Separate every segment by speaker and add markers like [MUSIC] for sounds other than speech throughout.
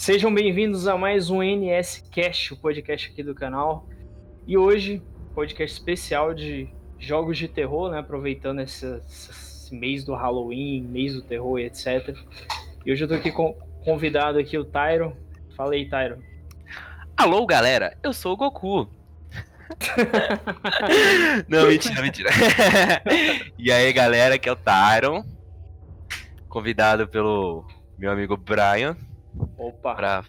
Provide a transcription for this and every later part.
Speaker 1: Sejam bem-vindos a mais um NS Cast, o podcast aqui do canal. E hoje, podcast especial de jogos de terror, né? Aproveitando esse, esse mês do Halloween, mês do terror e etc. E hoje eu tô aqui com convidado aqui o Tyro. Fala aí, Tyro.
Speaker 2: Alô, galera, eu sou o Goku. [LAUGHS] Não, mentira, mentira. [LAUGHS] e aí, galera, aqui é o Tyron. Convidado pelo meu amigo Brian.
Speaker 1: Opa.
Speaker 2: Pra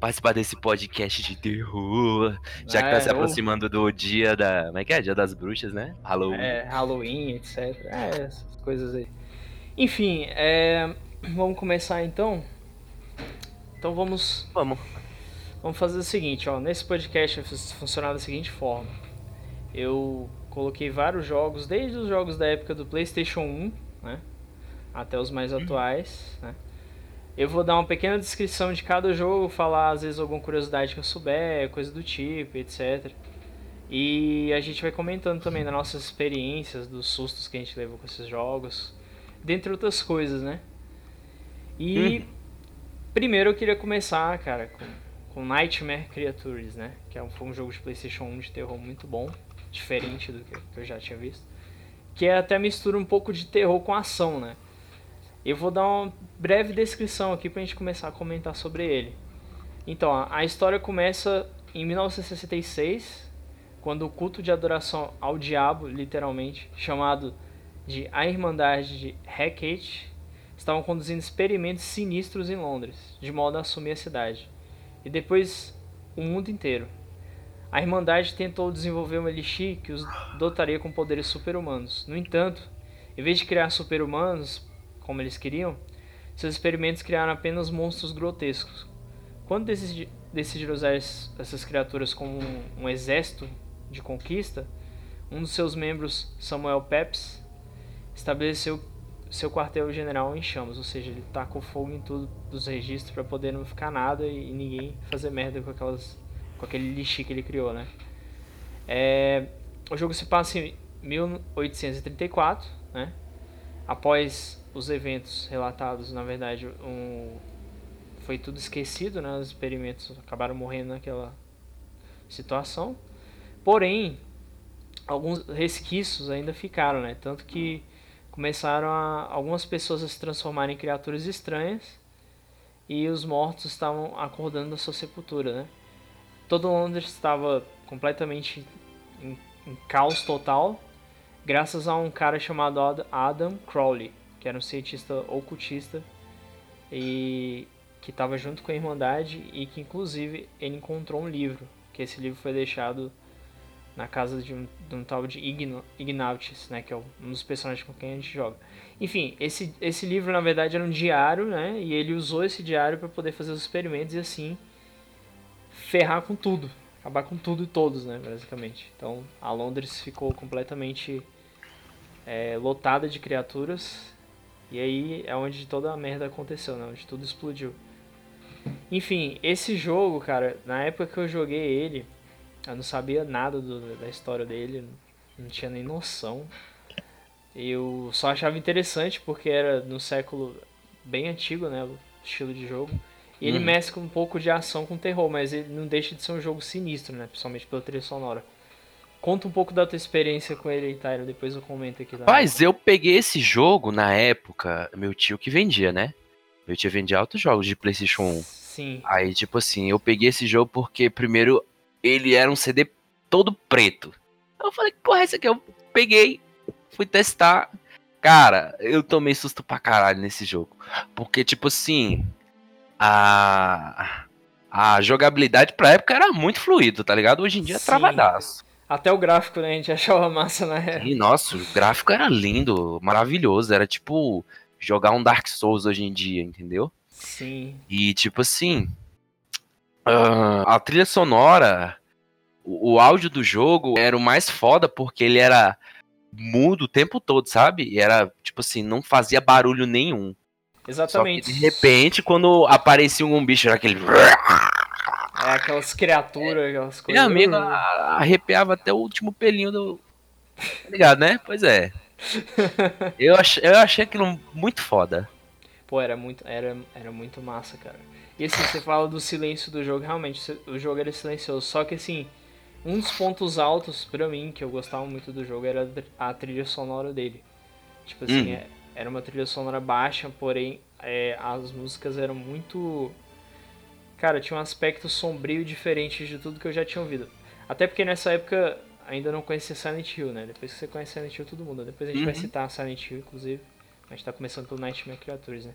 Speaker 2: participar desse podcast de terror. Já que
Speaker 1: É,
Speaker 2: tá se
Speaker 1: eu-
Speaker 2: aproximando do dia da. Como é que é? Dia das bruxas, né? Halloween.
Speaker 1: É, Halloween, etc. É, essas coisas aí. Enfim, é, vamos começar então. Então vamos,
Speaker 2: Vamos.
Speaker 1: vamos fazer o seguinte, ó. Nesse podcast vai fun- funcionar da seguinte forma. Eu coloquei vários jogos, desde os jogos da época do PlayStation 1, né? Até os mais atuais, né? Eu vou dar uma pequena descrição de cada jogo, falar às vezes alguma curiosidade que eu souber, coisa do tipo, etc. E a gente vai comentando também das nossas experiências, dos sustos que a gente levou com esses jogos, dentre outras coisas, né? E primeiro eu queria começar, cara, com, com Nightmare Creatures, né? Que é foi um jogo de PlayStation 1 de terror muito bom, diferente do que, que eu já tinha visto. Que é até mistura um pouco de terror com ação, né? Eu vou dar uma breve descrição aqui pra gente começar a comentar sobre ele. Então, a, a história começa em 1966, quando o culto de adoração ao diabo, literalmente, chamado de A Irmandade de Hecate, estavam conduzindo experimentos sinistros em Londres, de modo a assumir a cidade. E depois o mundo inteiro. A Irmandade tentou desenvolver um elixir que os dotaria com poderes super-humanos. No entanto, em vez de criar super-humanos, como eles queriam, seus experimentos criaram apenas monstros grotescos. Quando decidi- decidiram usar es- essas criaturas como um, um exército de conquista, um dos seus membros, Samuel Pepys, estabeleceu seu quartel-general em chamas, ou seja, ele tacou fogo em tudo dos registros para poder não ficar nada e, e ninguém fazer merda com aquelas com aquele lixo que ele criou, né? É, o jogo se passa em 1834, né? Após os eventos relatados, na verdade, um, foi tudo esquecido, né? Os experimentos acabaram morrendo naquela situação. Porém, alguns resquícios ainda ficaram, né? Tanto que começaram a, algumas pessoas a se transformarem em criaturas estranhas e os mortos estavam acordando da sua sepultura, né? Todo Londres estava completamente em, em caos total, graças a um cara chamado Ad- Adam Crowley, que era um cientista ocultista e que estava junto com a Irmandade e que inclusive ele encontrou um livro, que esse livro foi deixado na casa de um, de um tal de Igno- Ignatius, né, que é um dos personagens com quem a gente joga. Enfim, esse, esse livro na verdade era um diário, né, e ele usou esse diário para poder fazer os experimentos e assim ferrar com tudo, acabar com tudo e todos, né, basicamente. Então, a Londres ficou completamente é, lotada de criaturas e aí é onde toda a merda aconteceu, né, onde tudo explodiu. Enfim, esse jogo, cara, na época que eu joguei ele, eu não sabia nada do- da história dele, não tinha nem noção. Eu só achava interessante porque era no século bem antigo, né, o estilo de jogo. E ele
Speaker 2: Uhum.
Speaker 1: mescla um pouco de ação com terror, mas ele não deixa de ser um jogo sinistro, né, principalmente pela trilha sonora. Conta um pouco da tua experiência com ele Tyro, depois eu comento aqui.
Speaker 2: Mas eu peguei esse jogo na época, meu tio que vendia, né? Meu tio vendia altos jogos de PlayStation 1.
Speaker 1: Sim.
Speaker 2: Aí, tipo assim, eu peguei esse jogo porque, primeiro, ele era um CD todo preto. Eu falei, que porra, é esse aqui? Eu peguei, fui testar. Cara, eu tomei susto pra caralho nesse jogo. Porque, tipo assim, a. A jogabilidade pra época era muito fluido, tá ligado? Hoje em dia é
Speaker 1: Sim.
Speaker 2: travadaço.
Speaker 1: Até o gráfico, né, a gente [LAUGHS] achava massa na época.
Speaker 2: E, nossa, o gráfico era lindo, maravilhoso. Era tipo jogar um Dark Souls hoje em dia, entendeu?
Speaker 1: Sim.
Speaker 2: E tipo assim, ah, a trilha sonora, o, o áudio do jogo era o mais foda porque ele era mudo o tempo todo, sabe? E era tipo assim, não fazia barulho nenhum.
Speaker 1: Exatamente.
Speaker 2: De repente, quando aparecia um bicho, era aquele.
Speaker 1: É aquelas criaturas, aquelas coisas.
Speaker 2: Meu amigo a- arrepiava até o último pelinho do. Tá ligado, né? Pois é. [LAUGHS] Eu achei, eu achei aquilo muito foda.
Speaker 1: Pô, era muito, era, era muito massa, cara. E assim, você fala do silêncio do jogo, realmente, o jogo era silencioso. Só que assim, um dos pontos altos pra mim, que eu gostava muito do jogo, era a trilha sonora dele. Tipo assim,
Speaker 2: Hum.
Speaker 1: é- era uma trilha sonora baixa, porém é, as músicas eram muito. Cara, tinha um aspecto sombrio diferente de tudo que eu já tinha ouvido. Até porque nessa época ainda não conhecia Silent Hill, né? Depois que você conhece Silent Hill, todo mundo. Depois a gente vai
Speaker 2: Uhum.
Speaker 1: citar Silent Hill, inclusive. A gente tá começando pelo Nightmare Creatures, né?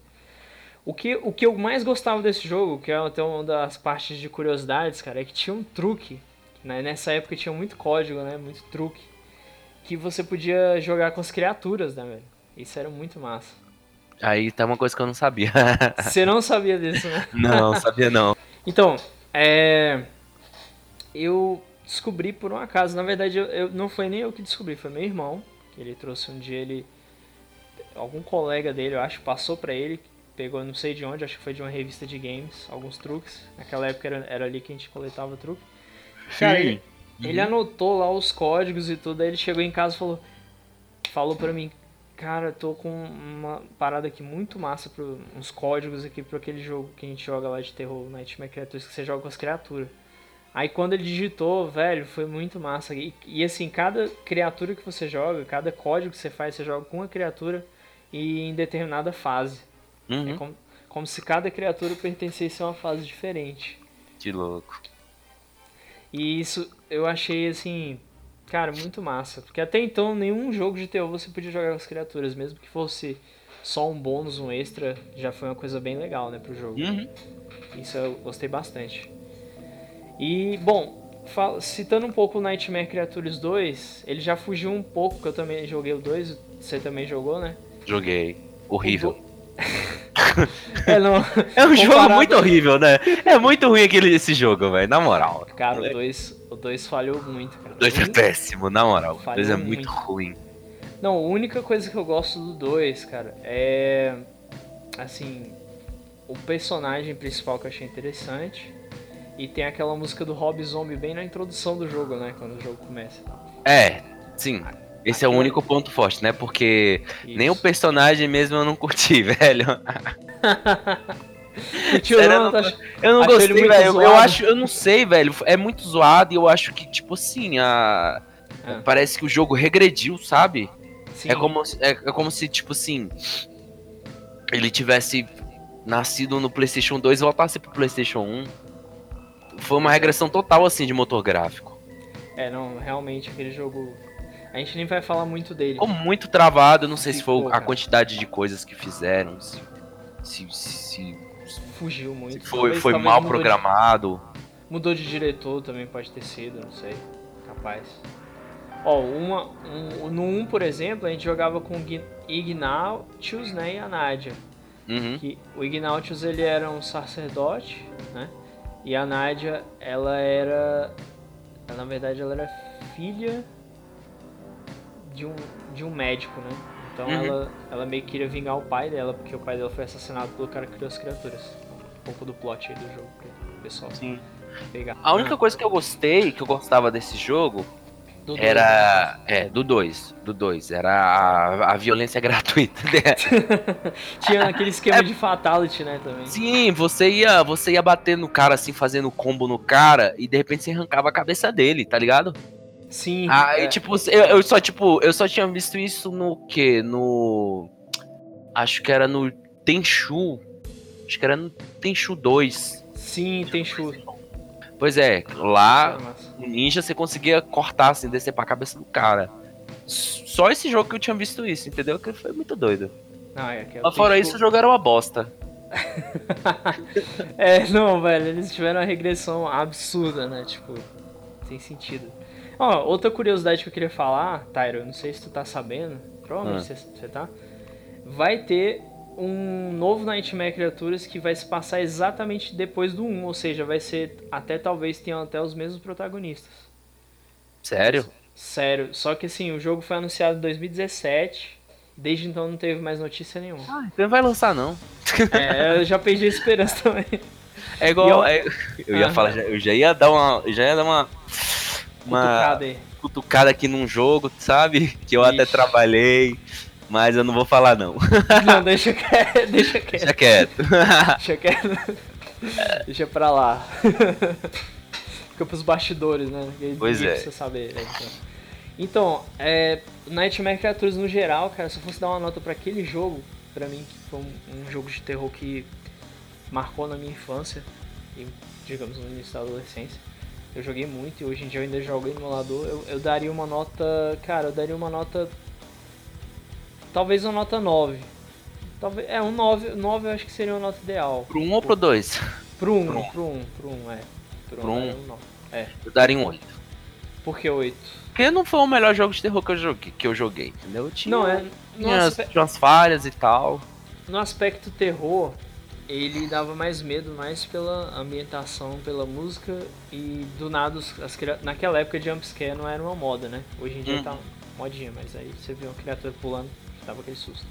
Speaker 1: O que, o que eu mais gostava desse jogo, que é até uma das partes de curiosidades, cara, é que tinha um truque. Né? Nessa época tinha muito código, né? Muito truque. Que você podia jogar com as criaturas, né, velho? Isso era muito massa.
Speaker 2: Aí tá uma coisa que eu não sabia. [LAUGHS]
Speaker 1: Você não sabia disso, né?
Speaker 2: não, sabia não. [LAUGHS]
Speaker 1: Então, é. Eu descobri por um acaso. Na verdade, eu, eu- não foi nem eu que descobri, foi meu irmão. Que ele trouxe um dia ele. Algum colega dele, eu acho, passou pra ele. Pegou não sei de onde, acho que foi de uma revista de games, alguns truques. Naquela época era, era ali que a gente coletava truque. Cara, ele, ele anotou lá os códigos e tudo, aí ele chegou em casa e falou, falou pra mim, cara, tô com uma parada aqui muito massa, pro, uns códigos aqui pra aquele jogo que a gente joga lá de terror, Nightmare Creatures, que você joga com as criaturas. Aí quando ele digitou, velho, foi muito massa. E, e assim, cada criatura que você joga, cada código que você faz, você joga com uma criatura e em determinada fase. É
Speaker 2: Uhum.
Speaker 1: como, como se cada criatura pertencesse a uma fase diferente.
Speaker 2: Que louco.
Speaker 1: E isso eu achei assim, cara, muito massa. Porque até então nenhum jogo de terror você podia jogar com as criaturas, mesmo que fosse só um bônus, um extra, já foi uma coisa bem legal, né, pro jogo.
Speaker 2: Uhum.
Speaker 1: Isso eu gostei bastante. E, bom, citando um pouco o Nightmare Creatures 2, ele já fugiu um pouco, que eu também joguei o 2, você também jogou, né?
Speaker 2: Joguei. Horrível. [LAUGHS]
Speaker 1: É, não. [LAUGHS]
Speaker 2: É um jogo
Speaker 1: comparado-
Speaker 2: muito horrível, né? É muito ruim aquele, esse jogo, velho. Na moral.
Speaker 1: Cara, o 2 o dois falhou muito, cara.
Speaker 2: O 2 é péssimo, na moral. O
Speaker 1: Falhou
Speaker 2: 2 é muito
Speaker 1: muito.
Speaker 2: ruim.
Speaker 1: Não, a única coisa que eu gosto do 2, cara, é. Assim. O personagem principal que eu achei interessante. E tem aquela música do Rob Zombie bem na introdução do jogo, né? Quando o jogo começa.
Speaker 2: É, sim. Esse é o único ponto forte, né? Porque nem o
Speaker 1: Isso.
Speaker 2: personagem mesmo eu não curti, [LAUGHS] velho. [LAUGHS]
Speaker 1: Curtiu,
Speaker 2: Sério,
Speaker 1: não?
Speaker 2: eu não- Eu não gostei, velho. Eu, acho, eu não sei, velho. É muito zoado e eu acho que, tipo assim, a.
Speaker 1: Ah.
Speaker 2: Parece que o jogo regrediu, sabe?
Speaker 1: Sim.
Speaker 2: É como, se- é, é como se, tipo assim. Ele tivesse nascido no PlayStation 2 e voltasse pro PlayStation 1. Foi uma regressão total, assim, de motor gráfico.
Speaker 1: É, não, realmente aquele jogo. A gente nem vai falar muito dele.
Speaker 2: Ficou muito travado, eu não sei se foi a quantidade de coisas que fizeram, se, se, se-
Speaker 1: Fugiu muito.
Speaker 2: foi,
Speaker 1: Talvez-
Speaker 2: foi
Speaker 1: talvez
Speaker 2: mal
Speaker 1: mudou de-
Speaker 2: programado.
Speaker 1: Mudou de diretor também pode ter sido, não sei. Capaz. Ó, uma, um, no 1, por exemplo, a gente jogava com Ignatius né, e a Nadia.
Speaker 2: Uhum.
Speaker 1: Que o Ignatius ele era um sacerdote, né? E a Nadia, ela era. na verdade, ela era filha de um, de um médico, né? Então
Speaker 2: Uhum.
Speaker 1: ela, ela meio que queria vingar o pai dela, porque o pai dela foi assassinado pelo cara que criou as criaturas. Um pouco do plot aí do jogo, pro pessoal
Speaker 2: Sim.
Speaker 1: pegar.
Speaker 2: A única coisa que eu gostei, que eu gostava desse jogo,
Speaker 1: Do dois,
Speaker 2: era. É, do 2. Do 2. Era a, a violência [LAUGHS] gratuita. né? [LAUGHS]
Speaker 1: Tinha aquele esquema de fatality, né, também.
Speaker 2: Sim, você ia, você ia bater no cara assim, fazendo combo no cara, e de repente você arrancava a cabeça dele, tá ligado?
Speaker 1: Sim.
Speaker 2: Aí,
Speaker 1: é.
Speaker 2: tipo, eu, eu só, tipo, eu só tinha visto isso no quê? No. Acho que era no Tenchu. Acho que era no Tenchu 2.
Speaker 1: Sim, tem chute.
Speaker 2: Pois é, lá o ninja você conseguia cortar, assim, descer pra cabeça do cara. Só esse jogo que eu tinha visto isso, entendeu? Que foi muito doido.
Speaker 1: Não, é, é
Speaker 2: Mas fora
Speaker 1: Tenchu.
Speaker 2: isso, o jogo era uma bosta. [LAUGHS]
Speaker 1: É, não, velho, eles tiveram uma regressão absurda, né? Tipo, sem sentido. Ó, outra curiosidade que eu queria falar, Tyro, não sei se tu tá sabendo, provavelmente
Speaker 2: Ah.
Speaker 1: você, você tá. Vai ter um novo Nightmare Creatures que vai se passar exatamente depois do 1, ou seja, vai ser até talvez tenham até os mesmos protagonistas.
Speaker 2: Sério?
Speaker 1: Sério, só que assim, o jogo foi anunciado em 2017, desde então não teve mais notícia nenhuma.
Speaker 2: Ah, então não vai lançar não. [LAUGHS]
Speaker 1: É, eu já perdi a esperança também.
Speaker 2: É igual.
Speaker 1: Eu-
Speaker 2: é- eu ia
Speaker 1: Ah.
Speaker 2: falar, eu já ia dar uma. Já ia dar uma. Uma
Speaker 1: Cutucada aí.
Speaker 2: cutucada aqui num jogo, sabe? Que eu até
Speaker 1: Ixi.
Speaker 2: trabalhei. Mas eu não vou falar, não. [LAUGHS]
Speaker 1: Não, [LAUGHS] deixa quieto. Deixa quieto.
Speaker 2: Deixa [LAUGHS] quieto.
Speaker 1: Deixa quieto. Deixa pra lá. Fica pros bastidores, né? Ninguém
Speaker 2: Pois é.
Speaker 1: precisa saber. né? Então, então é, Nightmare Creatures no geral, cara, se eu fosse dar uma nota pra aquele jogo, pra mim, que foi um, um jogo de terror que marcou na minha infância e, digamos, no início da adolescência. Eu joguei muito e hoje em dia eu ainda jogo em emulador. Eu, eu daria uma nota. Cara, eu daria uma nota. Talvez uma nota 9. Talvez, é, um 9, 9 eu acho que seria uma nota ideal.
Speaker 2: Pro um ou pro dois?
Speaker 1: Pro 1,
Speaker 2: Pro um.
Speaker 1: pro 1, pro 1, é. Pro
Speaker 2: Pro
Speaker 1: 1
Speaker 2: um.
Speaker 1: daria um 9. É.
Speaker 2: Eu daria um 8.
Speaker 1: Por que 8?
Speaker 2: Porque não foi o melhor jogo de terror que eu joguei, que eu joguei entendeu? Eu Tinha,
Speaker 1: Não, é.
Speaker 2: Tinha,
Speaker 1: aspe-
Speaker 2: tinha umas falhas e tal.
Speaker 1: no aspecto terror, ele dava mais medo, mais pela ambientação, pela música e do nada, as, naquela época jumpscare não era uma moda, né? Hoje em dia
Speaker 2: Uhum.
Speaker 1: tá modinha, mas aí você viu uma criatura pulando, dava aquele susto.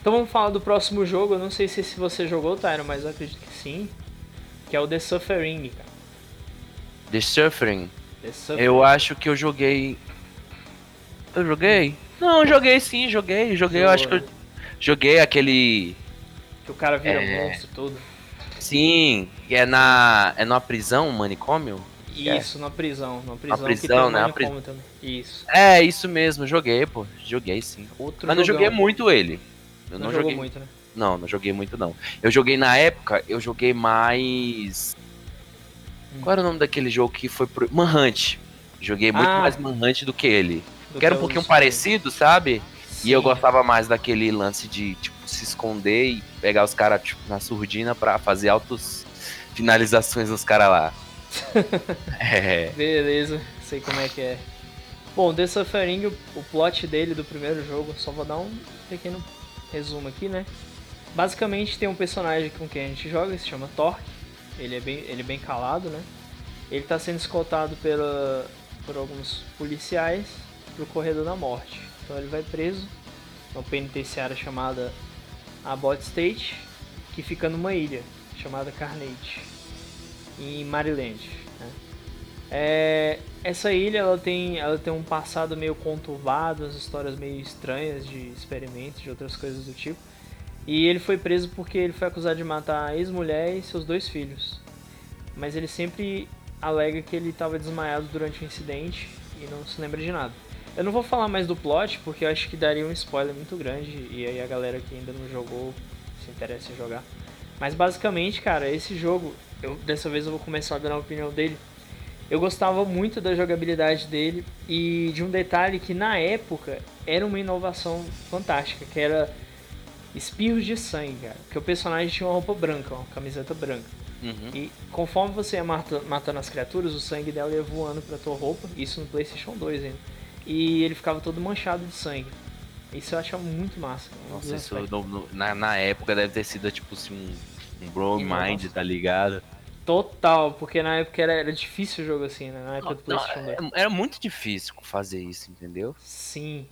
Speaker 1: Então vamos falar do próximo jogo, eu não sei se, você jogou, Tyron, mas eu acredito que sim. Que é o The Suffering, cara.
Speaker 2: The Suffering.
Speaker 1: The Suffering.
Speaker 2: Eu acho que eu joguei. Eu joguei? Não, joguei sim, joguei. Joguei, eu acho que eu joguei aquele.
Speaker 1: Que o cara vira
Speaker 2: É.
Speaker 1: monstro tudo.
Speaker 2: Sim, é na. É numa prisão, um manicômio? É.
Speaker 1: Isso, na prisão. Na prisão, que
Speaker 2: prisão,
Speaker 1: um
Speaker 2: né?
Speaker 1: Também. Isso.
Speaker 2: É, isso mesmo, joguei, pô. Joguei sim.
Speaker 1: Outro
Speaker 2: Mas não
Speaker 1: jogão.
Speaker 2: joguei muito ele. Eu
Speaker 1: Não,
Speaker 2: não, joguei.
Speaker 1: muito, né?
Speaker 2: Não, não joguei muito não. Eu joguei na época, eu joguei mais.
Speaker 1: Hum.
Speaker 2: Qual era o nome daquele jogo que foi pro. Manhunt. Joguei muito
Speaker 1: Ah.
Speaker 2: mais Manhunt do que ele.
Speaker 1: Do
Speaker 2: Que era um pouquinho parecido, sabe? E eu
Speaker 1: Sim.
Speaker 2: gostava mais daquele lance de, tipo, se esconder e pegar os caras, tipo, na surdina pra fazer altos finalizações nos caras lá. É.
Speaker 1: Beleza, sei como é que é. Bom, The Suffering, o, o plot dele do primeiro jogo, só vou dar um pequeno resumo aqui, né? Basicamente tem um personagem com quem a gente joga, que se chama Torque. Ele é bem, ele é bem calado, né? Ele tá sendo escoltado pela, por alguns policiais pro corredor da morte. Então ele vai preso numa penitenciária chamada Abbott State, que fica numa ilha chamada Carnage, em Maryland. Né? É, essa ilha ela tem, ela tem um passado meio conturbado, as histórias meio estranhas de experimentos, de outras coisas do tipo. E ele foi preso porque ele foi acusado de matar a ex-mulher e seus dois filhos. Mas ele sempre alega que ele estava desmaiado durante o incidente e não se lembra de nada. Eu não vou falar mais do plot porque eu acho que daria um spoiler muito grande e aí a galera que ainda não jogou se interessa em jogar. Mas basicamente, cara, esse jogo, eu, dessa vez eu vou começar dando a opinião dele. Eu gostava muito da jogabilidade dele e de um detalhe que na época era uma inovação fantástica, que era espirros de sangue, cara. Porque o personagem tinha uma roupa branca, uma camiseta branca.
Speaker 2: Uhum.
Speaker 1: E conforme você ia mata- matando as criaturas, o sangue dela ia voando pra tua roupa, isso no Playstation 2 ainda. E ele ficava todo manchado de sangue. Isso eu achava muito massa.
Speaker 2: Nossa, isso no- no- na, na época deve ter sido tipo assim, um, um Bro. Mind, tá ligado?
Speaker 1: Total, porque na época era, era difícil o jogo assim, né? Na época do
Speaker 2: Não,
Speaker 1: Playstation 2.
Speaker 2: é- era muito difícil fazer isso, entendeu?
Speaker 1: Sim.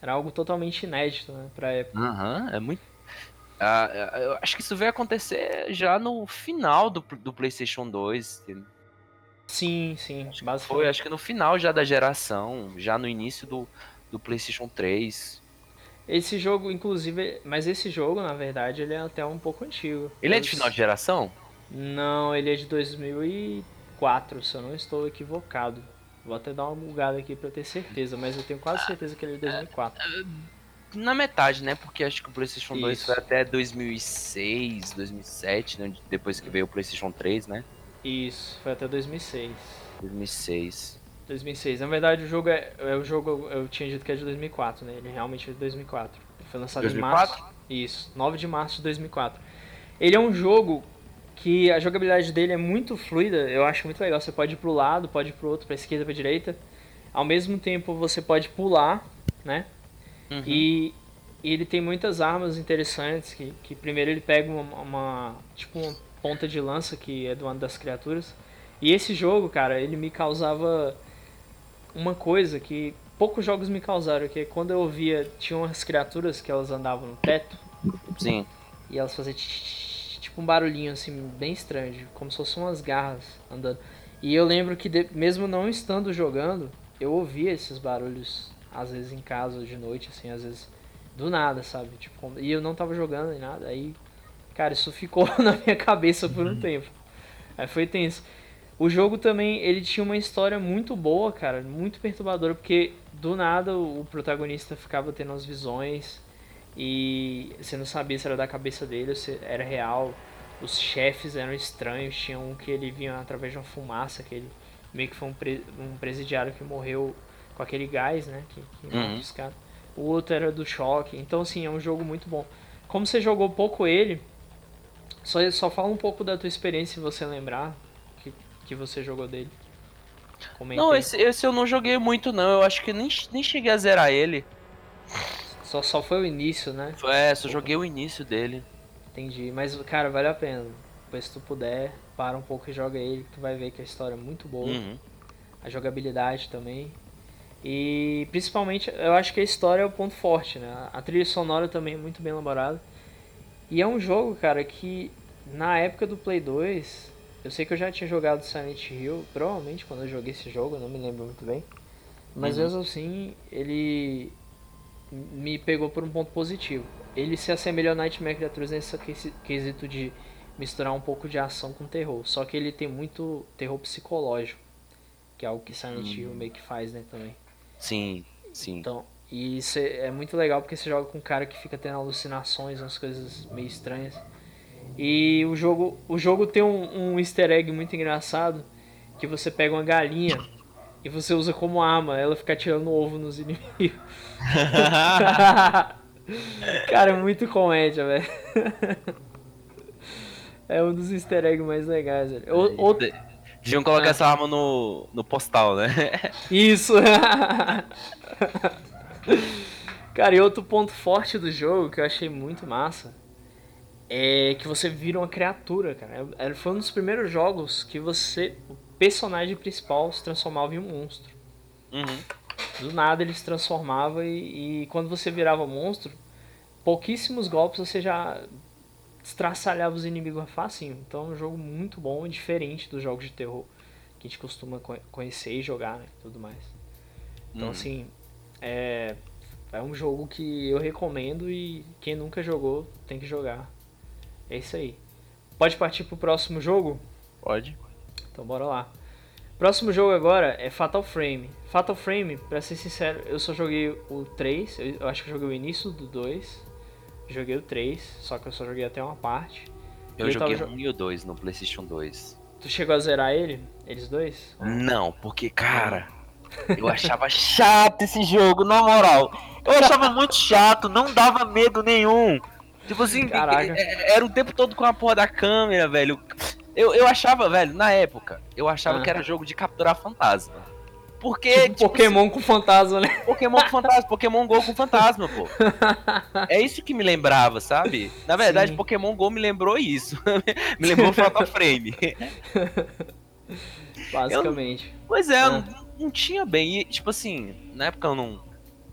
Speaker 1: Era algo totalmente inédito, né, pra época.
Speaker 2: Aham, é muito. Ah, ah, eu acho que isso vai acontecer já no final do, do PlayStation 2. entendeu?
Speaker 1: Sim, sim.
Speaker 2: Foi,
Speaker 1: Basicamente.
Speaker 2: acho que no final já da geração, já no início do, do PlayStation 3.
Speaker 1: Esse jogo, inclusive, mas esse jogo, na verdade, ele é até um pouco antigo.
Speaker 2: Ele é de final de geração?
Speaker 1: Não, ele é de 2004, se eu não estou equivocado. Vou até dar uma bugada aqui pra eu ter certeza, mas eu tenho quase certeza que ele é de 2004.
Speaker 2: Na metade, né? Porque acho que o PlayStation 2
Speaker 1: Isso.
Speaker 2: foi até 2006, 2007, né? Depois que veio o PlayStation 3, né?
Speaker 1: Isso, foi até 2006.
Speaker 2: 2006.
Speaker 1: 2006. Na verdade, o jogo é, é o jogo eu tinha dito que é de 2004, né? Ele realmente é de 2004. Ele foi lançado
Speaker 2: 2004?
Speaker 1: em março. Isso, 9 de março de 2004. Ele é um jogo que a jogabilidade dele é muito fluida, eu acho muito legal. Você pode ir pro lado, pode ir pro outro, pra esquerda, pra direita. Ao mesmo tempo, você pode pular, né?
Speaker 2: Uhum.
Speaker 1: E, e ele tem muitas armas interessantes, que, que primeiro ele pega uma, uma- tipo uma ponta de lança que é do ano das criaturas. E esse jogo, cara, ele me causava uma coisa que poucos jogos me causaram, que quando eu via, tinha umas criaturas que elas andavam no teto
Speaker 2: Sim.
Speaker 1: e elas faziam tipo um barulhinho assim bem estranho, como se fossem umas garras andando. E eu lembro que de- mesmo não estando jogando, eu ouvia esses barulhos às vezes em casa de noite, assim, às vezes Do nada, sabe? Tipo, e eu não tava jogando nem nada. Aí, cara, isso ficou [LAUGHS] na minha cabeça por um uhum. tempo. Aí foi tenso. O jogo também, ele tinha uma história muito boa, cara, muito perturbadora, porque do nada o protagonista ficava tendo as visões e você não sabia se era da cabeça dele ou se era real. Os chefes eram estranhos, tinha um que ele vinha através de uma fumaça, que ele meio que foi um, pre, um presidiário que morreu com aquele gás, né, que, que uhum. O outro era do choque, então assim, é um jogo muito bom. Como você jogou pouco ele, só, só fala um pouco da tua experiência se você lembrar, que você jogou dele?
Speaker 2: Comentei. Não, esse, esse eu não joguei muito não, eu acho que nem, nem cheguei a zerar ele.
Speaker 1: Só, só foi o início, né?
Speaker 2: É, só joguei o início dele.
Speaker 1: Entendi, mas cara, vale a pena. Depois se tu puder, para um pouco e joga ele, tu vai ver que a história é muito boa. Uhum. A jogabilidade também. E principalmente, eu acho que a história é o ponto forte, né? A trilha sonora também é muito bem elaborada. E é um jogo, cara, que na época do Play 2, eu sei que eu já tinha jogado Silent Hill, provavelmente quando eu joguei esse jogo, não me lembro muito bem. Mas uhum. mesmo assim, ele me pegou por um ponto positivo. Ele se assemelha ao Nightmare Creatures nesse quesito de misturar um pouco de ação com terror. Só que ele tem muito terror psicológico, que é algo que Silent uhum. Hill meio que faz, né, também.
Speaker 2: Sim, sim.
Speaker 1: Então, e isso é, é muito legal porque você joga com um cara que fica tendo alucinações, umas coisas meio estranhas. E o jogo, o jogo tem um, um easter egg muito engraçado, que você pega uma galinha e você usa como arma, ela fica tirando ovo nos [LAUGHS] inimigos. [LAUGHS] Cara, é muito comédia, velho. [LAUGHS] É um dos easter eggs mais legais, velho. O,
Speaker 2: Deviam colocar ah. essa arma no, no postal, né?
Speaker 1: Isso! Cara, e outro ponto forte do jogo que eu achei muito massa é que você vira uma criatura, cara. É, foi um dos primeiros jogos que você, o personagem principal, se transformava em um monstro. Uhum. Do nada ele se transformava e, e, quando você virava monstro, pouquíssimos golpes você já estraçalhava os inimigos facinho. Então é um jogo muito bom, diferente dos jogos de terror que a gente costuma conhecer e jogar, né? Tudo mais. Então, uhum. assim, é, é um jogo que eu recomendo e quem nunca jogou tem que jogar. É isso aí. Pode partir pro próximo jogo?
Speaker 2: Pode.
Speaker 1: Então bora lá. Próximo jogo agora é Fatal Frame. Fatal Frame, pra ser sincero, eu só joguei o 3. Eu acho que eu joguei o início do 2. Joguei o 3, só que eu só joguei até uma parte.
Speaker 2: Eu, eu joguei o 1 e o 2 no PlayStation 2.
Speaker 1: Tu chegou a zerar ele? Eles dois?
Speaker 2: Não, porque, cara, [LAUGHS] eu achava chato esse jogo, na moral. Eu achava muito chato, não dava medo nenhum. Tipo assim, [LAUGHS] Caraca. É, é, era o tempo todo com a porra da câmera, velho. Eu, eu achava, velho, na época, eu achava ah. que era jogo de capturar fantasma. Porque. Tipo,
Speaker 1: tipo Pokémon assim, com fantasma, né?
Speaker 2: Pokémon com fantasma, Pokémon Go com fantasma, pô. [LAUGHS] É isso que me lembrava, sabe? Na verdade, Sim. Pokémon Go me lembrou isso. [LAUGHS] me lembrou Fatal Frame.
Speaker 1: Basicamente.
Speaker 2: Eu, pois é, ah. eu não, não, tinha bem. E, tipo assim, na época eu não.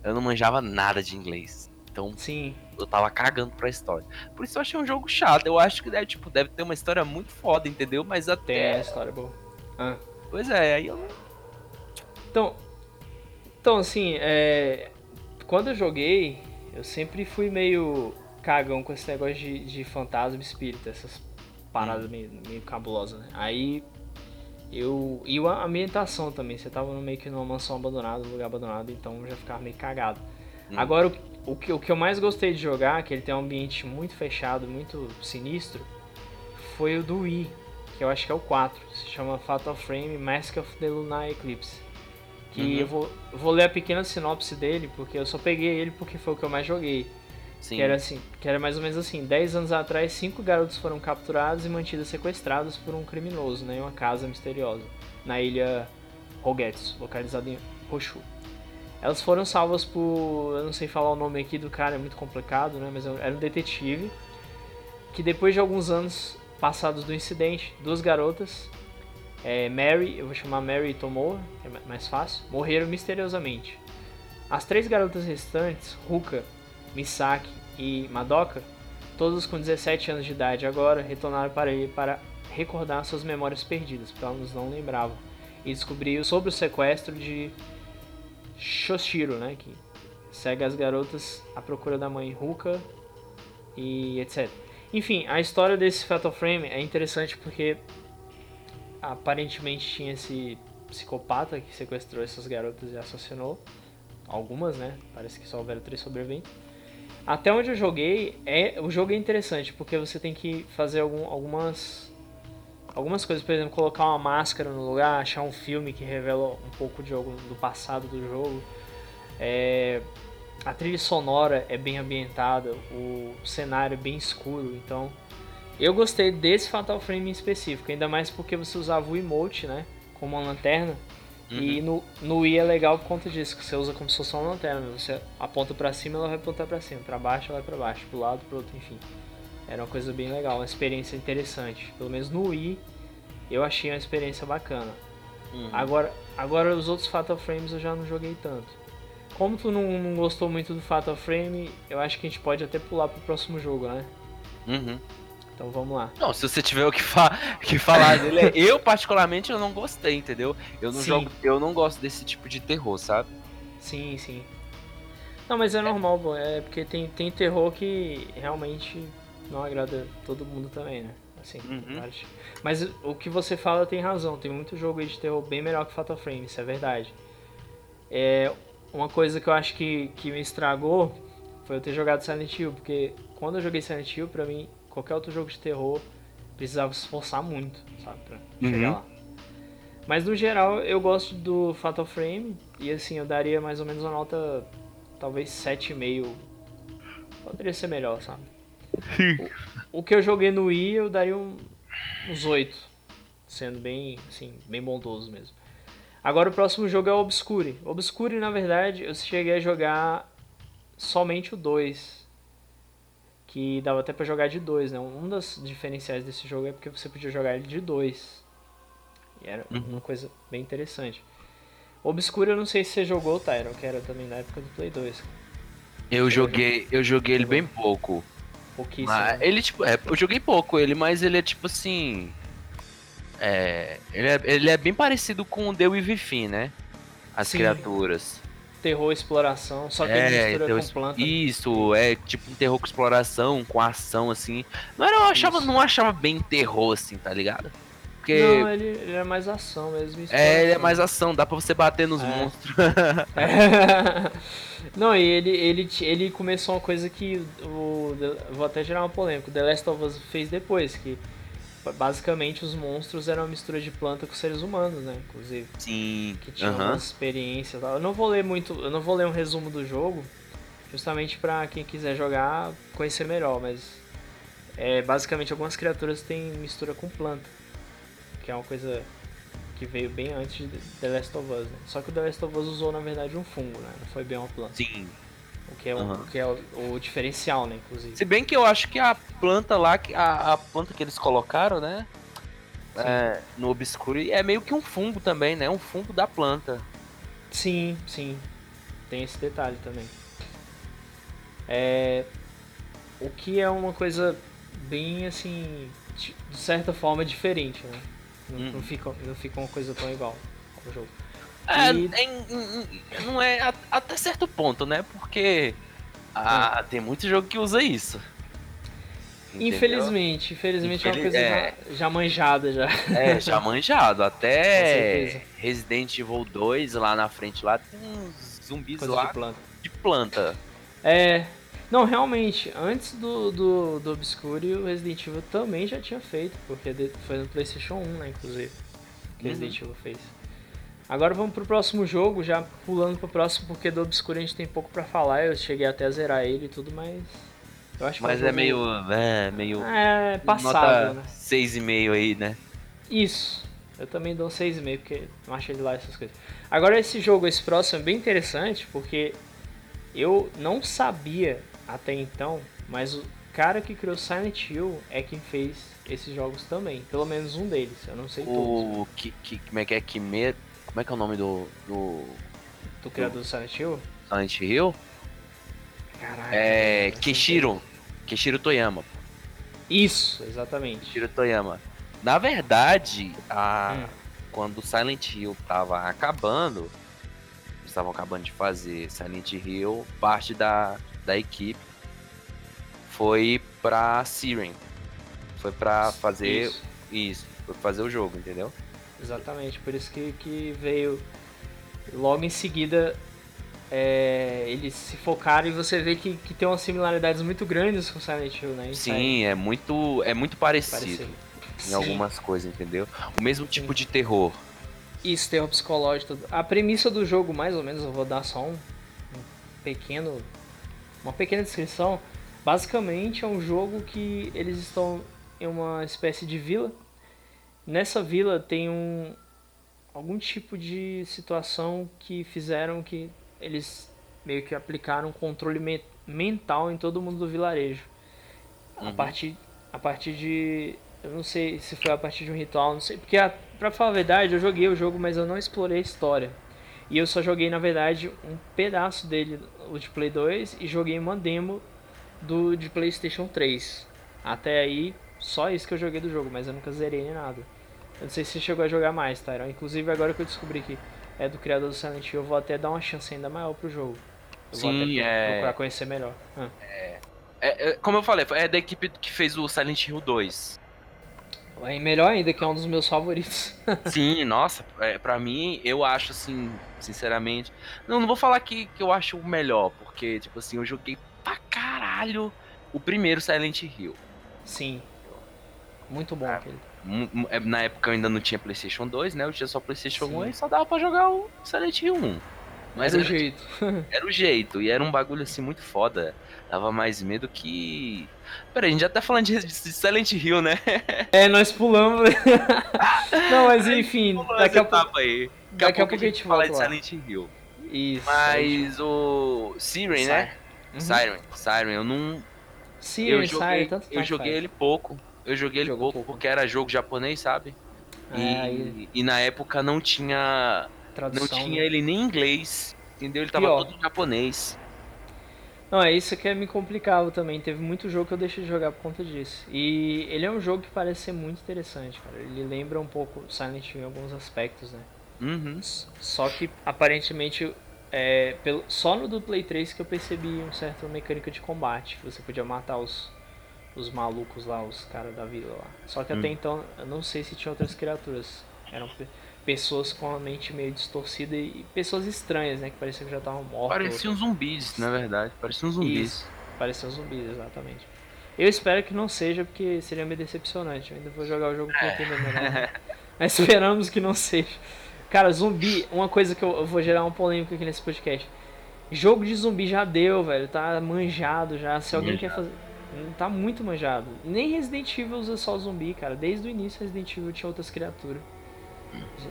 Speaker 2: Eu não manjava nada de inglês. Então,
Speaker 1: Sim.
Speaker 2: eu tava cagando pra história. Por isso eu achei um jogo chato. Eu acho que deve, tipo, deve ter uma história muito foda, entendeu? Mas até.
Speaker 1: Tem a história boa.
Speaker 2: Ah. Pois é, aí eu.
Speaker 1: Então. Então, assim, é... quando eu joguei, eu sempre fui meio cagão com esse negócio de, de fantasma espírita, essas paradas hum. meio, meio cabulosas, né? Aí eu. E a ambientação também, você tava meio que numa mansão abandonada, um lugar abandonado, então eu já ficava meio cagado. Hum. Agora, o que, o que eu mais gostei de jogar, que ele tem um ambiente muito fechado, muito sinistro, foi o do Wii, que eu acho que é o 4. Se chama Fatal Frame Mask of the Lunar Eclipse. Que uhum. eu vou, vou ler a pequena sinopse dele, porque eu só peguei ele porque foi o que eu mais joguei. Sim. Que era assim, que era mais ou menos assim, 10 anos atrás, cinco garotos foram capturados e mantidos sequestrados por um criminoso né, em uma casa misteriosa, na ilha Rogetsu, localizada em Hoshu. Elas foram salvas por. Eu não sei falar o nome aqui do cara, é muito complicado, né? Mas era um detetive. Que depois de alguns anos passados do incidente, duas garotas, é, Mary, eu vou chamar Mary e Tomoa, que é mais fácil, morreram misteriosamente. As três garotas restantes, Ruka, Misaki e Madoka, todas com 17 anos de idade agora, retornaram para ele para recordar suas memórias perdidas, porque elas não lembravam, e descobriu sobre o sequestro de Shoshiro, né? Que segue as garotas à procura da mãe Ruka e etc. Enfim, a história desse Fatal Frame é interessante porque aparentemente tinha esse psicopata que sequestrou essas garotas e assassinou. Algumas, né? Parece que só houveram três sobreviventes. Até onde eu joguei, é, o jogo é interessante porque você tem que fazer algum, algumas algumas coisas, por exemplo, colocar uma máscara no lugar, achar um filme que revela um pouco de algo do passado do jogo. É, a trilha sonora é bem ambientada, o cenário é bem escuro, então eu gostei desse Fatal Frame em específico, ainda mais porque você usava o emote, né, como uma lanterna. Uhum. E no, no Wii é legal por conta disso, que você usa como se fosse uma lanterna. Você aponta para cima, ela vai apontar para cima, para baixo, ela vai para baixo, pro lado, pro outro, enfim. Era uma coisa bem legal, uma experiência interessante. Pelo menos no Wii, eu achei uma experiência bacana. Uhum. Agora, agora os outros Fatal Frames eu já não joguei tanto. Como tu não, não, gostou muito do Fatal Frame, eu acho que a gente pode até pular pro próximo jogo, né?
Speaker 2: Uhum.
Speaker 1: Então vamos lá.
Speaker 2: Não, se você tiver o que, fa que falar dele, é, eu particularmente eu não gostei, entendeu? Eu não sim. jogo, eu não gosto desse tipo de terror, sabe?
Speaker 1: Sim, sim. Não, mas é, é. normal. É porque tem, tem terror que realmente não agrada todo mundo também, né? Assim, uhum. Mas o que você fala tem razão. Tem muito jogo aí de terror bem melhor que Fatal Frame, isso é verdade. É, uma coisa que eu acho que, que me estragou foi eu ter jogado Silent Hill, porque quando eu joguei Silent Hill, pra mim, qualquer outro jogo de terror precisava se esforçar muito, sabe, pra uhum. chegar lá. Mas no geral eu gosto do Fatal Frame e assim, eu daria mais ou menos uma nota talvez 7,5. Poderia ser melhor, sabe? O, o, que eu joguei no Wii eu daria um, uns 8. Sendo bem, assim, bem bondoso mesmo. Agora o próximo jogo é o Obscure. Obscure, na verdade, eu cheguei a jogar somente o 2. Que dava até pra jogar de 2, né? Um dos diferenciais desse jogo é porque você podia jogar ele de 2. E era uhum. uma coisa bem interessante. Obscure eu não sei se você jogou, Tyron, que era também na época do Play 2.
Speaker 2: Eu joguei, eu joguei ele bem pouco.
Speaker 1: Pouquíssimo. Mas
Speaker 2: ele, tipo, é, eu joguei pouco ele, mas ele é tipo assim. É, ele, é, ele é bem parecido com o The Within, né? As Sim. criaturas.
Speaker 1: Terror exploração, só que é, ele mistura com planta.
Speaker 2: Isso, é tipo um terror com exploração, com ação, assim. Não era, eu achava, não achava bem terror, assim, tá ligado?
Speaker 1: Porque... Não, ele, ele é mais ação mesmo.
Speaker 2: É, ele é mais ação, dá pra você bater nos é. monstros. [LAUGHS]
Speaker 1: é. [LAUGHS] Não, e ele, ele, ele começou uma coisa que o, vou até gerar uma polêmica. O The Last of Us fez depois, que basicamente os monstros eram uma mistura de planta com seres humanos, né? Inclusive.
Speaker 2: Sim.
Speaker 1: Que tinham uhum. umas experiências. Eu não vou ler muito, eu não vou ler um resumo do jogo, justamente para quem quiser jogar conhecer melhor, mas é, basicamente algumas criaturas têm mistura com planta, que é uma coisa que veio bem antes de The Last of Us, né? Só que o The Last of Us usou na verdade um fungo, né? Não foi bem uma planta.
Speaker 2: Sim.
Speaker 1: O que é, uhum. o, que é o, o, diferencial, né, inclusive.
Speaker 2: Se bem que eu acho que a planta lá, a, a planta que eles colocaram, né? É, no Obscure é meio que um fungo também, né? Um fungo da planta.
Speaker 1: Sim, sim. Tem esse detalhe também. É, o que é uma coisa bem assim, de certa forma diferente, né? Não, hum. não, fica, não fica uma coisa tão igual ao jogo.
Speaker 2: É, e... é, não é até certo ponto, né? Porque ah, tem muito jogo que usa isso.
Speaker 1: Entendeu? Infelizmente, infelizmente Infeliz... é uma coisa é... Já, já, manjada já.
Speaker 2: É, já [LAUGHS] manjado. Até Resident Evil 2 lá na frente lá tem uns zumbis coisa lá
Speaker 1: de planta.
Speaker 2: de planta.
Speaker 1: É. Não, realmente, antes do, do, do Obscure, o Resident Evil também já tinha feito, porque foi no PlayStation 1, né, inclusive, que o uhum. Resident Evil fez. Agora vamos pro próximo jogo, já pulando pro próximo, porque do Obscuro a gente tem pouco para falar. Eu cheguei até a zerar ele e tudo, mas. Eu acho
Speaker 2: mas
Speaker 1: é,
Speaker 2: é meio. É, meio.
Speaker 1: É, passado, né?
Speaker 2: 6,5 aí, né?
Speaker 1: Isso. Eu também dou 6,5, porque não acho ele lá essas coisas. Agora esse jogo, esse próximo, é bem interessante, porque eu não sabia até então, mas o cara que criou Silent Hill é quem fez esses jogos também. Pelo menos um deles, eu não sei o
Speaker 2: todos. O que, que, como é que é? Kimetsu? Como é que é o nome do. Do,
Speaker 1: do criador do Silent Hill?
Speaker 2: Silent Hill?
Speaker 1: Caraca.
Speaker 2: É. Keshiro. Keshiro Toyama.
Speaker 1: Isso, exatamente.
Speaker 2: Keshiro Toyama. Na verdade, a, hum. quando o Silent Hill tava acabando, estavam acabando de fazer Silent Hill, parte da, da equipe foi pra Siren. Foi pra fazer
Speaker 1: Isso.
Speaker 2: isso, foi fazer o jogo, entendeu?
Speaker 1: Exatamente, por isso que, que veio logo em seguida é, eles se focaram e você vê que, que tem umas similaridades muito grandes com Silent Hill, né?
Speaker 2: Sim, é muito, é muito parecido,
Speaker 1: Parecido.
Speaker 2: em
Speaker 1: Sim.
Speaker 2: algumas coisas, entendeu? O mesmo tipo
Speaker 1: Sim.
Speaker 2: de terror.
Speaker 1: Isso, terror psicológico. A premissa do jogo, mais ou menos, eu vou dar só um, um pequeno. Uma pequena descrição. Basicamente é um jogo que eles estão em uma espécie de vila. Nessa vila tem um. algum tipo de situação que fizeram que eles meio que aplicaram um controle me- mental em todo mundo do vilarejo. A
Speaker 2: Uhum.
Speaker 1: partir, a partir de. Eu não sei se foi a partir de um ritual, não sei. Porque, a, pra falar a verdade, eu joguei o jogo, mas eu não explorei a história. E eu só joguei, na verdade, um pedaço dele, o de Play 2, e joguei uma demo do de PlayStation 3. Até aí, só isso que eu joguei do jogo, mas eu nunca zerei nem nada. Eu não sei se você chegou a jogar mais, Tyron. Inclusive, agora que eu descobri que é do criador do Silent Hill, eu vou até dar uma chance ainda maior pro jogo. Eu vou
Speaker 2: Sim,
Speaker 1: até
Speaker 2: é-
Speaker 1: procurar conhecer melhor. Ah.
Speaker 2: É, é, como eu falei, é da equipe que fez o Silent Hill 2.
Speaker 1: É melhor ainda, que é um dos meus favoritos. [LAUGHS]
Speaker 2: Sim, nossa, é, pra mim, eu acho assim, sinceramente. Não, não vou falar que, que eu acho o melhor, porque, tipo assim, eu joguei pra caralho o primeiro Silent Hill.
Speaker 1: Sim. Muito bom
Speaker 2: Ah,
Speaker 1: aquele.
Speaker 2: É, Na época eu ainda não tinha PlayStation 2, né? Eu tinha só PlayStation
Speaker 1: Sim.
Speaker 2: 1 e só dava pra jogar o Silent Hill 1. Mas
Speaker 1: Era o
Speaker 2: era,
Speaker 1: jeito. [LAUGHS]
Speaker 2: era o jeito, e era um bagulho assim muito foda. Dava mais medo que. Pera aí, a gente já tá falando de, de Silent Hill, né?
Speaker 1: É, nós pulamos. [LAUGHS] Não, mas enfim, daqui a pouco.
Speaker 2: aí.
Speaker 1: Daqui a pouco a gente
Speaker 2: fala de. Silent Hill.
Speaker 1: Isso.
Speaker 2: Mas o Siren, né?
Speaker 1: Uhum.
Speaker 2: Siren, Siren, eu não.
Speaker 1: Sim,
Speaker 2: eu joguei,
Speaker 1: tanto
Speaker 2: eu joguei
Speaker 1: faz.
Speaker 2: ele pouco. Eu joguei ele pouco,
Speaker 1: pouco.
Speaker 2: porque era jogo japonês, sabe?
Speaker 1: É,
Speaker 2: E,
Speaker 1: aí,
Speaker 2: e na época não tinha.
Speaker 1: tradução.
Speaker 2: Não tinha
Speaker 1: né?
Speaker 2: ele nem em inglês. Entendeu? Ele tava
Speaker 1: Pior.
Speaker 2: todo em japonês.
Speaker 1: Não, é isso que me complicava também. Teve muito jogo que eu deixei de jogar por conta disso. E ele é um jogo que parece ser muito interessante, cara. Ele lembra um pouco Silent Hill em alguns aspectos, né?
Speaker 2: Uhum.
Speaker 1: Só que aparentemente é, pelo, só no do Play 3 que eu percebi um certo mecânica de combate, que você podia matar os, os malucos lá, os caras da vila lá. Só que até
Speaker 2: Hum.
Speaker 1: então eu não sei se tinha outras criaturas. Eram pessoas com a mente meio distorcida e pessoas estranhas, né? Que pareciam que já estavam mortas.
Speaker 2: Pareciam zumbis, na verdade. Pareciam zumbis.
Speaker 1: Isso, pareciam zumbis, exatamente. Eu espero que não seja, porque seria meio decepcionante. Eu ainda vou jogar o jogo entender melhor. né? [LAUGHS] Mas esperamos que não seja. Cara, zumbi, uma coisa que eu, eu vou gerar uma polêmica aqui nesse podcast. Jogo de zumbi já deu, velho. Tá manjado já. Se alguém quer fazer. Tá muito manjado. Nem Resident Evil usa só zumbi, cara. Desde o início Resident Evil tinha outras criaturas.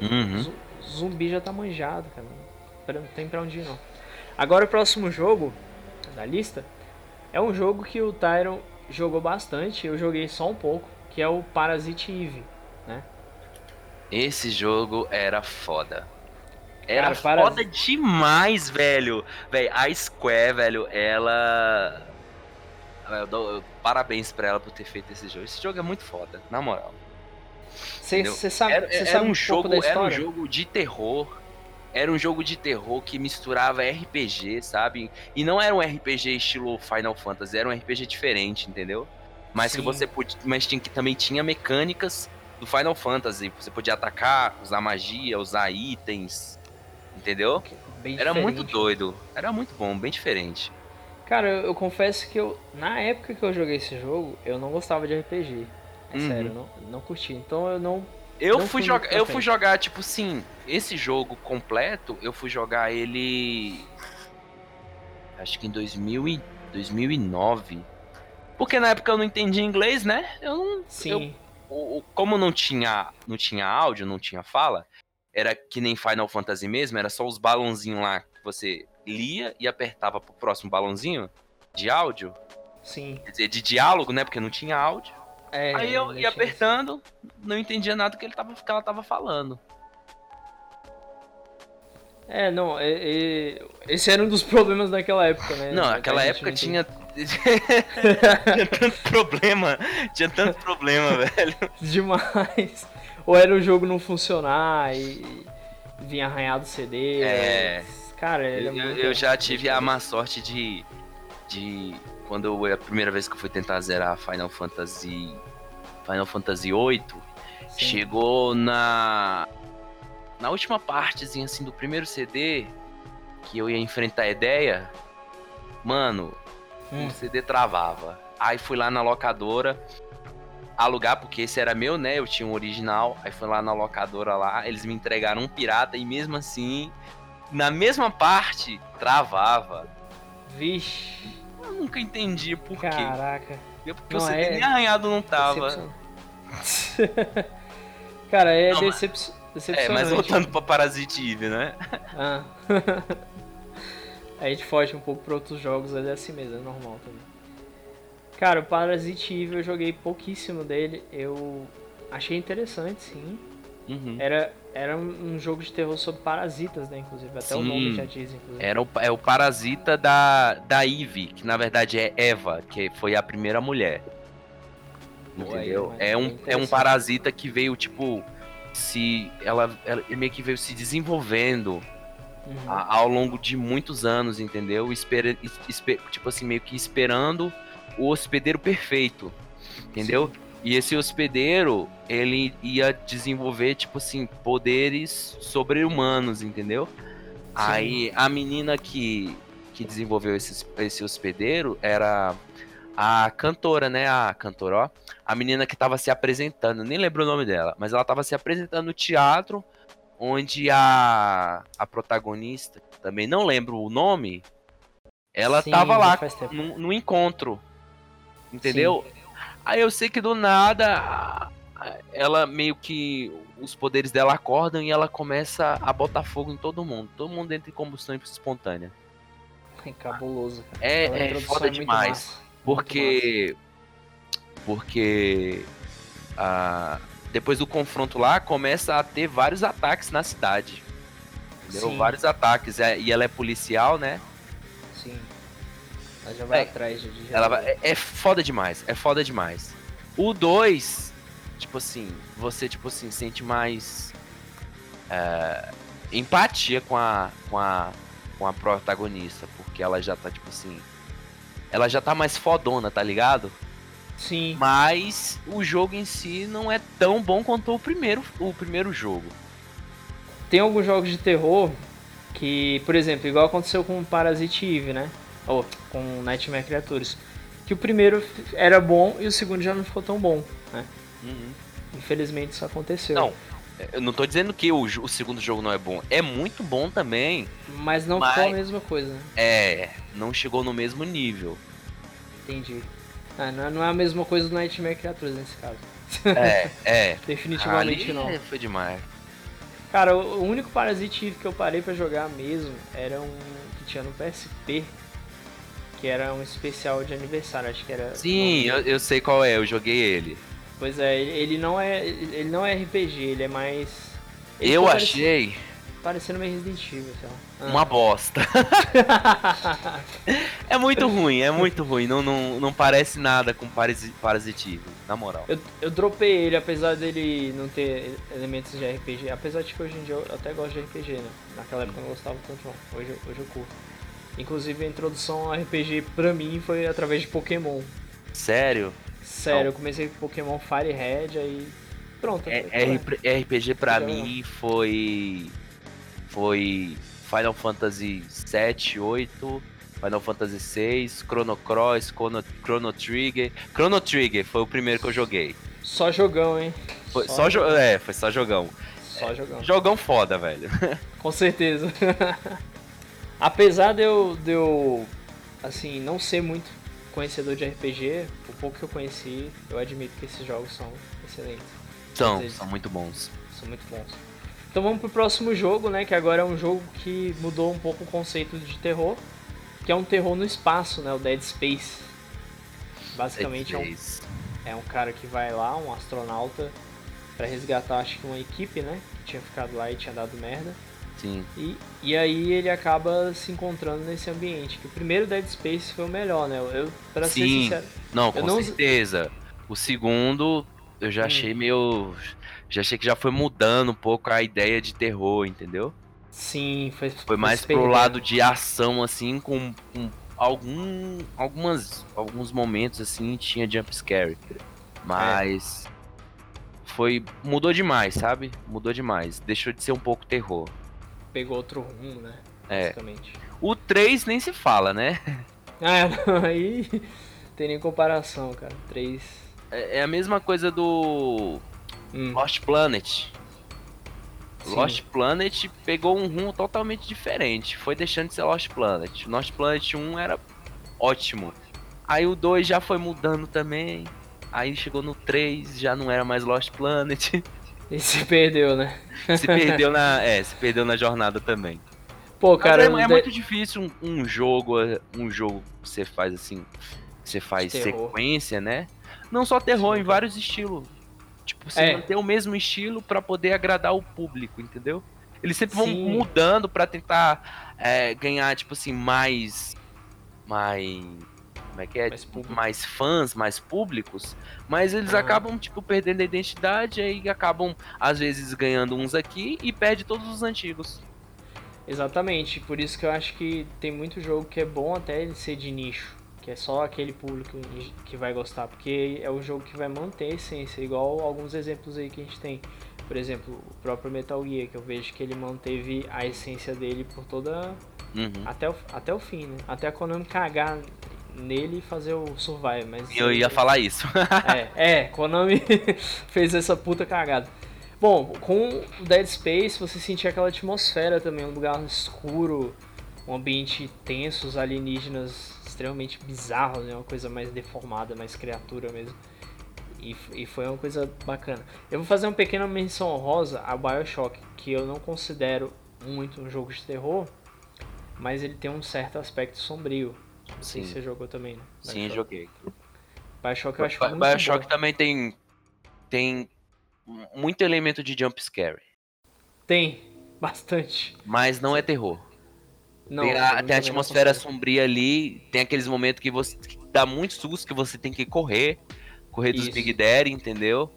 Speaker 2: Uhum.
Speaker 1: Zu- Zumbi já tá manjado, cara. Não tem pra onde ir, não. Agora o próximo jogo da lista é um jogo que o Tyron jogou bastante. Eu joguei só um pouco, que é o Parasite Eve.
Speaker 2: Esse jogo era foda. Era
Speaker 1: Cara,
Speaker 2: foda demais, velho. Velho, a Square, velho, ela. Eu dou eu- parabéns pra ela por ter feito esse jogo. Esse jogo é muito foda, na moral.
Speaker 1: Você sabe,
Speaker 2: Era, era
Speaker 1: sabe
Speaker 2: um
Speaker 1: um
Speaker 2: jogo, era um jogo de terror. Era um jogo de terror que misturava RPG, sabe? E não era um RPG estilo Final Fantasy, era um RPG diferente, entendeu? Mas que
Speaker 1: Sim.
Speaker 2: você podia, mas tinha que também tinha mecânicas do Final Fantasy. Você podia atacar, usar magia, usar itens, entendeu?
Speaker 1: Bem
Speaker 2: Era muito
Speaker 1: diferente.
Speaker 2: doido. Era muito bom, bem diferente.
Speaker 1: Cara, eu, eu confesso que eu, na época que eu joguei esse jogo, eu não gostava de RPG. É
Speaker 2: Uhum.
Speaker 1: sério, não, não curti. Então eu não.
Speaker 2: Eu
Speaker 1: Não
Speaker 2: fui
Speaker 1: fui pra
Speaker 2: eu fui jogar tipo assim, esse jogo completo, eu fui jogar ele acho que em 2000 e 2009. Porque na época eu não entendia inglês, né? Eu não
Speaker 1: Sim.
Speaker 2: eu- como não tinha não tinha áudio, não tinha fala, era que nem Final Fantasy mesmo, era só os balãozinhos lá que você lia e apertava pro próximo balãozinho de áudio,
Speaker 1: Sim.
Speaker 2: quer dizer, de diálogo, né? Porque não tinha áudio.
Speaker 1: É,
Speaker 2: Aí eu ia apertando, não entendia nada que ele tava, que ela tava falando.
Speaker 1: É, não, é- é- esse era um dos problemas daquela época, né?
Speaker 2: Não,
Speaker 1: A
Speaker 2: naquela
Speaker 1: gente
Speaker 2: época
Speaker 1: não
Speaker 2: tinha. [LAUGHS] tinha tanto problema. Tinha tanto problema, [LAUGHS] velho.
Speaker 1: Demais. Ou era o jogo não funcionar e vinha arranhado o CD.
Speaker 2: É.
Speaker 1: Cara, ele é
Speaker 2: Eu,
Speaker 1: muito.
Speaker 2: eu já tive a má sorte de. de quando eu, a primeira vez que eu fui tentar zerar Final Fantasy. Final Fantasy VIII,
Speaker 1: Sim.
Speaker 2: chegou na. Na última partezinha assim do primeiro CD, que eu ia enfrentar a ideia, mano,
Speaker 1: Hum.
Speaker 2: o CD travava. Aí fui lá na locadora alugar, porque esse era meu, né? Eu tinha um original. Aí fui lá na locadora lá, eles me entregaram um pirata e mesmo assim, na mesma parte, travava.
Speaker 1: Vixe,
Speaker 2: Eu nunca entendi por quê.
Speaker 1: caraca.
Speaker 2: Porque
Speaker 1: Não,
Speaker 2: o CD
Speaker 1: é
Speaker 2: nem arranhado não tava.
Speaker 1: Decepcionante. [LAUGHS] Cara, é
Speaker 2: Não, mas-
Speaker 1: decep...
Speaker 2: É,
Speaker 1: decepcionante.
Speaker 2: mas voltando pra Parasite Eve, né?
Speaker 1: Ah. [LAUGHS] a gente foge um pouco pra outros jogos, ele é assim mesmo, é normal também. Cara, o Parasite Eve eu joguei pouquíssimo dele, eu achei interessante, sim.
Speaker 2: Uhum.
Speaker 1: Era, era um um jogo de terror sobre parasitas, né, inclusive, até o
Speaker 2: Sim.
Speaker 1: nome já diz, inclusive.
Speaker 2: Era o, é o parasita da, da Eve, que na verdade é Eva, que foi a primeira mulher. Entendeu? É
Speaker 1: é
Speaker 2: um, é um parasita que veio, tipo, se. Ela, ela meio que veio se desenvolvendo
Speaker 1: Uhum.
Speaker 2: a- ao longo de muitos anos, entendeu? Espera, es- espe- tipo assim, meio que esperando o hospedeiro perfeito, entendeu? E esse hospedeiro, ele ia desenvolver, tipo assim, poderes sobre-humanos, entendeu? Aí a menina que, que desenvolveu esse, esse hospedeiro era a cantora, né? A cantora, ó. A menina que tava se apresentando, nem lembro o nome dela, mas ela tava se apresentando no teatro, onde a, a protagonista, também não lembro o nome, ela
Speaker 1: Sim,
Speaker 2: tava lá no, no encontro. Entendeu? Aí eu sei que do nada ela meio que os poderes dela acordam e ela começa a botar fogo em todo mundo. Todo mundo entra em combustão espontânea.
Speaker 1: É cabuloso, cara.
Speaker 2: É, é foda
Speaker 1: muito
Speaker 2: demais.
Speaker 1: massa,
Speaker 2: Porque. Porque. ah, depois do confronto lá, começa a ter vários ataques na cidade. Entendeu?
Speaker 1: Sim.
Speaker 2: Vários ataques. É, E ela é policial, né?
Speaker 1: Sim. Ela já vai
Speaker 2: É,
Speaker 1: atrás de de
Speaker 2: Ela vai- é, é foda demais, é foda demais. O 2, tipo assim, você, tipo assim, sente mais é, empatia com a, com a com a protagonista, porque ela já tá, tipo assim, ela já tá mais fodona, tá ligado?
Speaker 1: Sim.
Speaker 2: Mas o jogo em si não é tão bom quanto o primeiro, o primeiro jogo.
Speaker 1: Tem alguns jogos de terror que, por exemplo, igual aconteceu com Parasite Eve, né? Ou com Nightmare Creatures. Que o primeiro era bom e o segundo já não ficou tão bom, né? Infelizmente isso aconteceu.
Speaker 2: Não, eu não tô dizendo que o, o segundo jogo não é bom, é muito bom também.
Speaker 1: Mas não
Speaker 2: Mas-
Speaker 1: ficou a mesma coisa, né?
Speaker 2: É, não chegou no mesmo nível.
Speaker 1: Entendi. Ah, não, é- não é a mesma coisa do Nightmare Creatures nesse caso.
Speaker 2: É, [LAUGHS] é.
Speaker 1: Definitivamente
Speaker 2: Ali
Speaker 1: não.
Speaker 2: Foi demais.
Speaker 1: Cara, o o único Parasite Eve que eu parei pra jogar mesmo era um que tinha no PSP, que era um especial de aniversário, acho que era.
Speaker 2: Sim, eu, eu sei qual é, eu joguei ele.
Speaker 1: Pois é, ele, ele não é. Ele não é RPG, ele é mais. ele
Speaker 2: Eu achei
Speaker 1: parec- Parecendo meio Resident Evil, sei. Ah.
Speaker 2: uma bosta. [LAUGHS] é muito ruim, é muito ruim. Não, não, não parece nada com Parasi- Parasite Eve, na moral.
Speaker 1: Eu, eu dropei ele, apesar dele não ter elementos de RPG. Apesar de que hoje em dia eu até gosto de RPG, né? Naquela época eu não gostava tanto não. Hoje, hoje eu curto. Inclusive a introdução ao RPG pra mim foi através de Pokémon.
Speaker 2: Sério?
Speaker 1: Sério, eu comecei com Pokémon Fire Red, aí. Pronto.
Speaker 2: É, RP RPG pra
Speaker 1: Já
Speaker 2: mim foi. Foi Final Fantasy 7, 8, Final Fantasy 6, Chrono Cross, Chrono, Chrono Trigger. Chrono Trigger foi o primeiro que eu joguei.
Speaker 1: Só jogão, hein?
Speaker 2: Foi só, jo é, foi só jogão.
Speaker 1: Só jogão.
Speaker 2: Jogão foda, velho. [LAUGHS]
Speaker 1: Com certeza. [LAUGHS] Apesar de eu, de eu, assim, não ser muito conhecedor de RPG, o pouco que eu conheci, eu admito que esses jogos são excelentes.
Speaker 2: São, são muito bons.
Speaker 1: São muito bons. Então vamos pro próximo jogo, né? Que agora é um jogo que mudou um pouco o conceito de terror. Que é um terror no espaço, né? O Dead Space. Basicamente é um, é um cara que vai lá, um astronauta, pra resgatar acho que uma equipe, né? Que tinha ficado lá e tinha dado merda.
Speaker 2: Sim.
Speaker 1: E, e aí ele acaba se encontrando nesse ambiente. Que o primeiro Dead Space foi o melhor, né? Eu, pra ser
Speaker 2: Sim.
Speaker 1: sincero.
Speaker 2: Não, com
Speaker 1: não-
Speaker 2: certeza. O segundo, eu já
Speaker 1: Hum.
Speaker 2: achei meio. Já achei que já foi mudando um pouco a ideia de terror, entendeu?
Speaker 1: Sim, foi,
Speaker 2: Foi mais pro lado de ação, assim, com, com algum, algumas, alguns momentos, assim, tinha jump scare. Mas foi. Mudou demais, sabe? Mudou demais. Deixou de ser um pouco terror.
Speaker 1: Pegou outro rumo, né?
Speaker 2: É.
Speaker 1: Basicamente.
Speaker 2: O 3 nem se fala, né? [LAUGHS]
Speaker 1: Ah, não, aí [LAUGHS] tem nem comparação, cara. 3.
Speaker 2: É é a mesma coisa do
Speaker 1: Hum,
Speaker 2: Lost Planet.
Speaker 1: sim.
Speaker 2: Lost Planet pegou um rumo totalmente diferente. Foi deixando de ser Lost Planet. Lost Planet 1 era ótimo. Aí o 2 já foi mudando também. Aí chegou no 3, já não era mais Lost Planet. [LAUGHS]
Speaker 1: E se perdeu, né?
Speaker 2: se perdeu na, é, se perdeu na jornada também.
Speaker 1: Pô,
Speaker 2: Mas
Speaker 1: cara,
Speaker 2: é,
Speaker 1: o
Speaker 2: é
Speaker 1: de-
Speaker 2: muito difícil um, um jogo, um jogo que você faz assim, você faz
Speaker 1: Terror.
Speaker 2: sequência, né? Não só terror,
Speaker 1: Sim.
Speaker 2: em vários estilos. Tipo, você
Speaker 1: É.
Speaker 2: manter o mesmo estilo pra poder agradar o público, entendeu? Eles sempre vão
Speaker 1: Sim.
Speaker 2: mudando pra tentar é, ganhar, tipo assim, mais. Mais. Como é que é?
Speaker 1: Mais público.
Speaker 2: mais fãs, mais públicos, mas eles
Speaker 1: Ah.
Speaker 2: acabam, tipo, perdendo a identidade e acabam, às vezes, ganhando uns aqui e perde todos os antigos.
Speaker 1: Exatamente, por isso que eu acho que tem muito jogo que é bom até ele ser de nicho, que é só aquele público que vai gostar, porque é o jogo que vai manter a essência, igual alguns exemplos aí que a gente tem. Por exemplo, o próprio Metal Gear, que eu vejo que ele manteve a essência dele por toda.
Speaker 2: Uhum.
Speaker 1: até o, até o fim, né? Até a Konami cagar nele e fazer o Survive, mas.
Speaker 2: Eu ia falar isso.
Speaker 1: É, é, Konami [LAUGHS] fez essa puta cagada. Bom, com Dead Space você sentia aquela atmosfera também, um lugar escuro, um ambiente tenso, os alienígenas extremamente bizarros, né? Uma coisa mais deformada, mais criatura mesmo. E, e foi uma coisa bacana. Eu vou fazer uma pequena menção honrosa a Bioshock, que eu não considero muito um jogo de terror, mas ele tem um certo aspecto sombrio.
Speaker 2: Sim.
Speaker 1: você jogou também, né?
Speaker 2: Sim,
Speaker 1: Bioshock.
Speaker 2: joguei.
Speaker 1: Bioshock eu acho
Speaker 2: Bi-
Speaker 1: muito
Speaker 2: Bioshock também tem tem muito elemento de jump scare,
Speaker 1: Tem, bastante.
Speaker 2: mas não é terror.
Speaker 1: Não,
Speaker 2: tem a, tem a atmosfera sombria ali, tem aqueles momentos que você que dá muito susto que você tem que correr, correr dos
Speaker 1: Isso.
Speaker 2: Big Daddy, entendeu?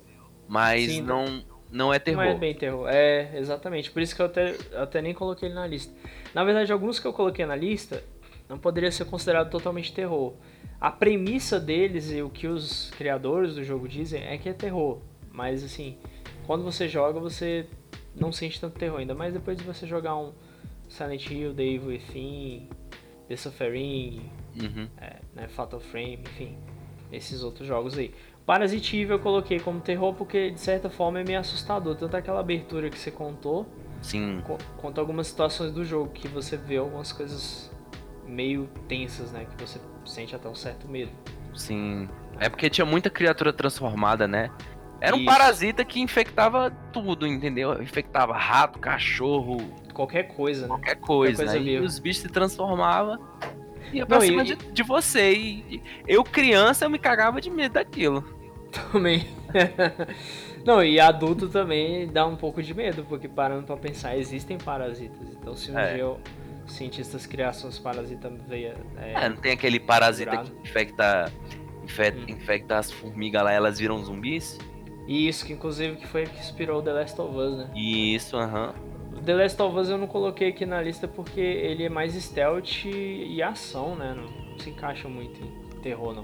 Speaker 2: Mas
Speaker 1: Sim,
Speaker 2: não não é terror.
Speaker 1: Não é bem terror. É, exatamente. Por isso que eu até, eu até nem coloquei ele na lista. Na verdade, alguns que eu coloquei na lista não poderia ser considerado totalmente terror. A premissa deles e o que os criadores do jogo dizem é que é terror. Mas assim, quando você joga, você não sente tanto terror. Ainda mais depois de você jogar um Silent Hill, The Evil Within, The Suffering,
Speaker 2: Uhum.
Speaker 1: é, né, Fatal Frame, enfim, esses outros jogos aí. Parasite Eve eu coloquei como terror porque de certa forma é meio assustador, tanto aquela abertura que você contou,
Speaker 2: Sim.
Speaker 1: co- quanto algumas situações do jogo que você vê algumas coisas meio tensas, né, que você sente até um certo medo.
Speaker 2: Sim. É porque tinha muita criatura transformada, né? Era um
Speaker 1: Isso.
Speaker 2: parasita que infectava tudo, entendeu? Infectava rato, cachorro,
Speaker 1: Qualquer coisa, né?
Speaker 2: qualquer coisa.
Speaker 1: coisa
Speaker 2: né? E os bichos se transformavam e ia pra
Speaker 1: Não, e-
Speaker 2: cima de, de você. E, e eu, criança, eu me cagava de medo daquilo.
Speaker 1: Também. [LAUGHS] Não, e adulto também dá um pouco de medo, porque parando pra pensar, existem parasitas. Então se um
Speaker 2: É.
Speaker 1: dia os cientistas criassem os parasitas veia, é,
Speaker 2: É, não tem aquele parasita
Speaker 1: Curado.
Speaker 2: que infecta, infecta,
Speaker 1: Hum.
Speaker 2: infecta as formigas lá, elas viram zumbis?
Speaker 1: Isso, que inclusive que foi o que inspirou The Last of Us, né?
Speaker 2: Isso, aham.
Speaker 1: O The Last of Us eu não coloquei aqui na lista porque ele é mais stealth e ação, né? Não se encaixa muito em terror, não.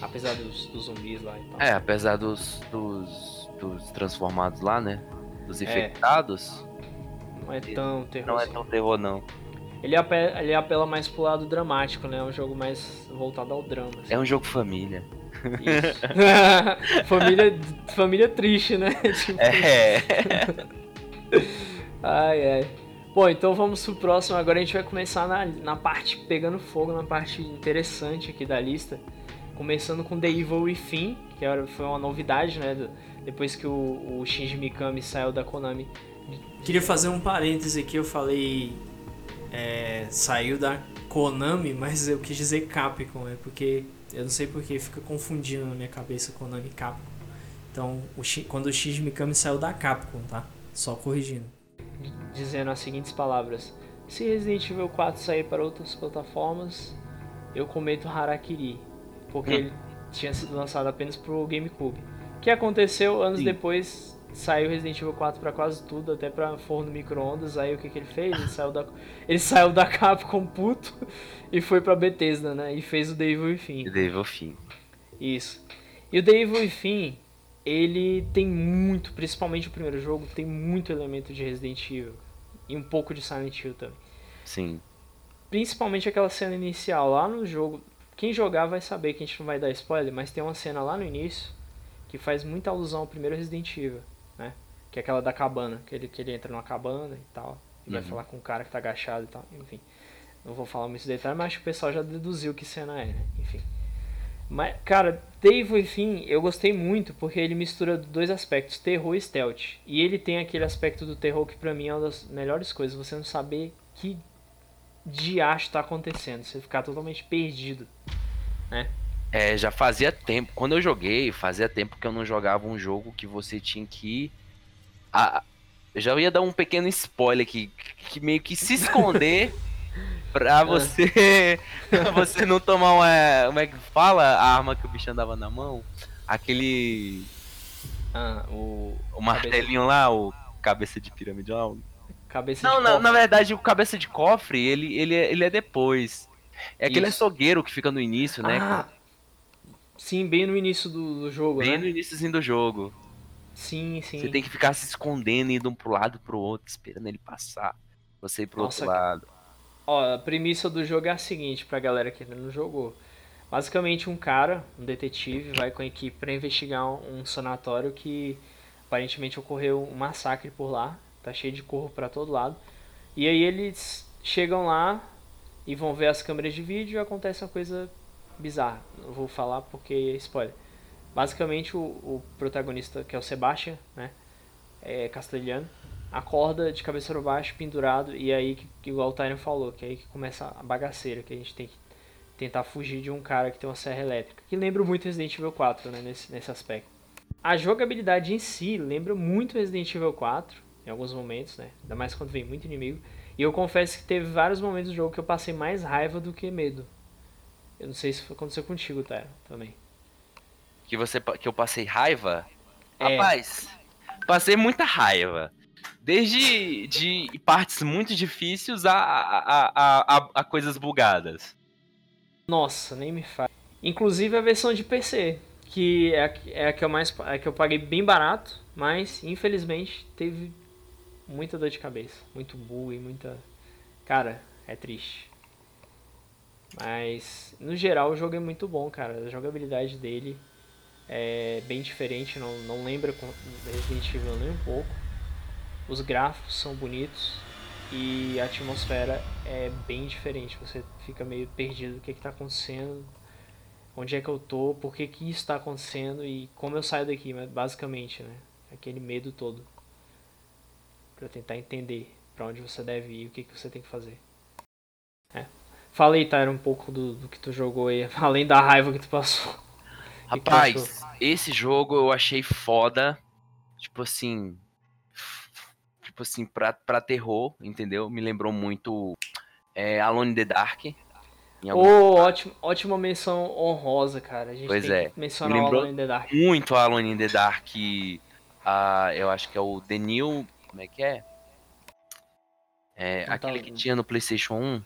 Speaker 1: Apesar dos, dos zumbis lá e tal.
Speaker 2: É, apesar dos, dos, dos transformados lá, né? Dos
Speaker 1: É.
Speaker 2: infectados,
Speaker 1: Não é tão terror.
Speaker 2: não é tão terror, não.
Speaker 1: Ele, apela, ele apela mais pro lado dramático, né? É um jogo mais voltado ao drama. assim.
Speaker 2: É um jogo família.
Speaker 1: Isso. [LAUGHS] [LAUGHS] família, família triste, né? [LAUGHS] Tipo,
Speaker 2: É.
Speaker 1: Ai, ai. Bom, então vamos pro próximo. Agora a gente vai começar na, na parte pegando fogo, na parte interessante aqui da lista. Começando com The Evil Within, que era- foi uma novidade, né? do- depois que o, o Shinji Mikami saiu da Konami. Queria fazer um parêntese aqui, eu falei. É, saiu da Konami, mas eu quis dizer Capcom, é porque eu não sei porque fica confundindo na minha cabeça Konami e Capcom. Então, o Shi- quando o Shinji Mikami saiu da Capcom, tá? Só corrigindo dizendo as seguintes palavras: Se Resident Evil 4 sair para outras plataformas, eu cometo harakiri, porque
Speaker 2: Hum.
Speaker 1: ele tinha sido lançado apenas pro GameCube. O que aconteceu anos
Speaker 2: Sim.
Speaker 1: depois saiu Resident Evil 4 pra quase tudo, até pra forno micro-ondas. Aí o que, que ele fez? Ele saiu da, ele saiu da [LAUGHS] Capcom puto e foi pra Bethesda, né? E fez o Devil e Fim.
Speaker 2: Devil Fim.
Speaker 1: Isso. E o Devil Fim, ele tem muito, principalmente o primeiro jogo, tem muito elemento de Resident Evil. E um pouco de Silent Hill também.
Speaker 2: Sim.
Speaker 1: Principalmente aquela cena inicial lá no jogo. Quem jogar vai saber que a gente não vai dar spoiler, mas tem uma cena lá no início que faz muita alusão ao primeiro Resident Evil? Que é aquela da cabana, que ele, que ele entra numa cabana e tal. E vai
Speaker 2: Uhum.
Speaker 1: falar com um cara que tá agachado e tal, enfim. Não vou falar muitos detalhes, mas acho que o pessoal já deduziu que cena é, né? Enfim. Mas, cara, Devil enfim, eu gostei muito porque ele mistura dois aspectos, terror e stealth. E ele tem aquele aspecto do terror que pra mim é uma das melhores coisas, você não saber que diacho tá acontecendo, você ficar totalmente perdido.
Speaker 2: É, já fazia tempo. Quando eu joguei, fazia tempo que eu não jogava um jogo que você tinha que. ir a- eu já ia dar um pequeno spoiler aqui, que meio que se esconder [LAUGHS] pra você. [LAUGHS] pra você não tomar uma. Como é que fala? A arma que o bicho andava na mão. Aquele.
Speaker 1: Ah, o
Speaker 2: O martelinho lá, o cabeça de pirâmide lá. o-
Speaker 1: cabeça
Speaker 2: Não,
Speaker 1: de
Speaker 2: na,
Speaker 1: cofre.
Speaker 2: na verdade, o cabeça de cofre, ele, ele, é- ele é depois. É aquele
Speaker 1: Isso.
Speaker 2: açougueiro que fica no início, né?
Speaker 1: Ah, sim, bem no início do, do jogo,
Speaker 2: Bem
Speaker 1: né?
Speaker 2: no iníciozinho do jogo.
Speaker 1: Sim, sim.
Speaker 2: Você tem que ficar se escondendo, indo pro lado pro outro, esperando ele passar. Você ir pro
Speaker 1: Nossa,
Speaker 2: outro lado.
Speaker 1: Ó, a premissa do jogo é a seguinte, pra galera que ainda não jogou. Basicamente, um cara, um detetive, vai com a equipe pra investigar um, um sanatório que aparentemente ocorreu um massacre por lá. Tá cheio de corpo pra todo lado. E aí eles chegam lá e vão ver as câmeras de vídeo e acontece uma coisa bizarra. Não vou falar porque é spoiler. Basicamente, o, o protagonista, que é o Sebastian, né? É castelhano, acorda de cabeça para baixo, pendurado, e aí, que, que igual o Tyron falou, que aí que começa a bagaceira, que a gente tem que tentar fugir de um cara que tem uma serra elétrica, que lembra muito Resident Evil 4, né, nesse, nesse aspecto. A jogabilidade em si lembra muito Resident Evil 4, em alguns momentos, né, ainda mais quando vem muito inimigo, e eu confesso que teve vários momentos do jogo que eu passei mais raiva do que medo. Eu não sei se aconteceu contigo, Tyron, também.
Speaker 2: Que, você, que eu passei raiva.
Speaker 1: É.
Speaker 2: Rapaz, passei muita raiva. Desde de partes muito difíceis a, a, a, a, a coisas bugadas.
Speaker 1: Nossa, nem me faz. Inclusive a versão de PC, que é a, que- é a que eu mais é a que eu paguei bem barato, mas infelizmente teve muita dor de cabeça, muito bug e muita cara, é triste. Mas no geral o jogo é muito bom, cara. A jogabilidade dele é bem diferente, não, não lembra Resident Evil nem um pouco. Os gráficos são bonitos e a atmosfera é bem diferente. Você fica meio perdido o que está acontecendo, onde é que eu tô, por que, que isso está acontecendo e como eu saio daqui, basicamente, né? Aquele medo todo. Pra tentar entender pra onde você deve ir o que, que você tem que fazer. É. Fala aí, Tyra, um pouco do, do que tu jogou aí, [LAUGHS] além da raiva que tu passou.
Speaker 2: Rapaz, esse jogo eu achei foda. Tipo assim. Tipo assim, pra, pra terror, entendeu? Me lembrou muito é, Alone in the Dark.
Speaker 1: Ô, ótimo, ótima menção honrosa, cara. A gente
Speaker 2: Pois é.
Speaker 1: que
Speaker 2: Me lembrou
Speaker 1: Alone in the Dark.
Speaker 2: Muito Alone in the Dark. ah, eu acho que é o The New. Como é que é? É,
Speaker 1: Não tá
Speaker 2: aquele que
Speaker 1: ouvindo.
Speaker 2: tinha no PlayStation 1.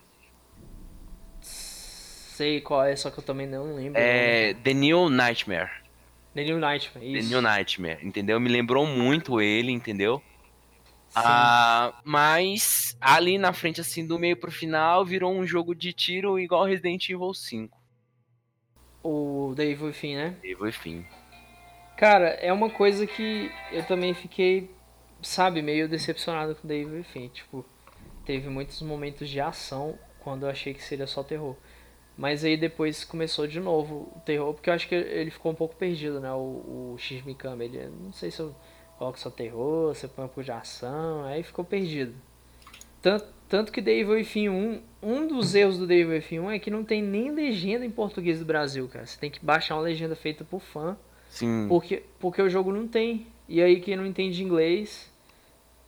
Speaker 1: Sei qual é, só que eu também não lembro.
Speaker 2: É The New Nightmare.
Speaker 1: The New Nightmare,
Speaker 2: The
Speaker 1: isso.
Speaker 2: New Nightmare, entendeu? Me lembrou muito ele, entendeu?
Speaker 1: Sim.
Speaker 2: Ah, mas ali na frente, assim, do meio pro final, virou um jogo de tiro igual Resident Evil 5.
Speaker 1: O The Evil Within, né?
Speaker 2: Evil e fim.
Speaker 1: Cara, é uma coisa que eu também fiquei, sabe, meio decepcionado com The Evil Within. Tipo, teve muitos momentos de ação quando eu achei que seria só terror. Mas aí depois começou de novo o terror, porque eu acho que ele ficou um pouco perdido, né? O, o X Mikami, ele, não sei se eu coloco só terror, se eu ponho um pouco de ação, aí ficou perdido. Tanto, tanto que The Evil Within 1, um dos erros do The Evil Within 1 é que não tem nem legenda em português do Brasil, cara. Você tem que baixar uma legenda feita por fã.
Speaker 2: Sim.
Speaker 1: Porque, porque o jogo não tem. E aí quem não entende inglês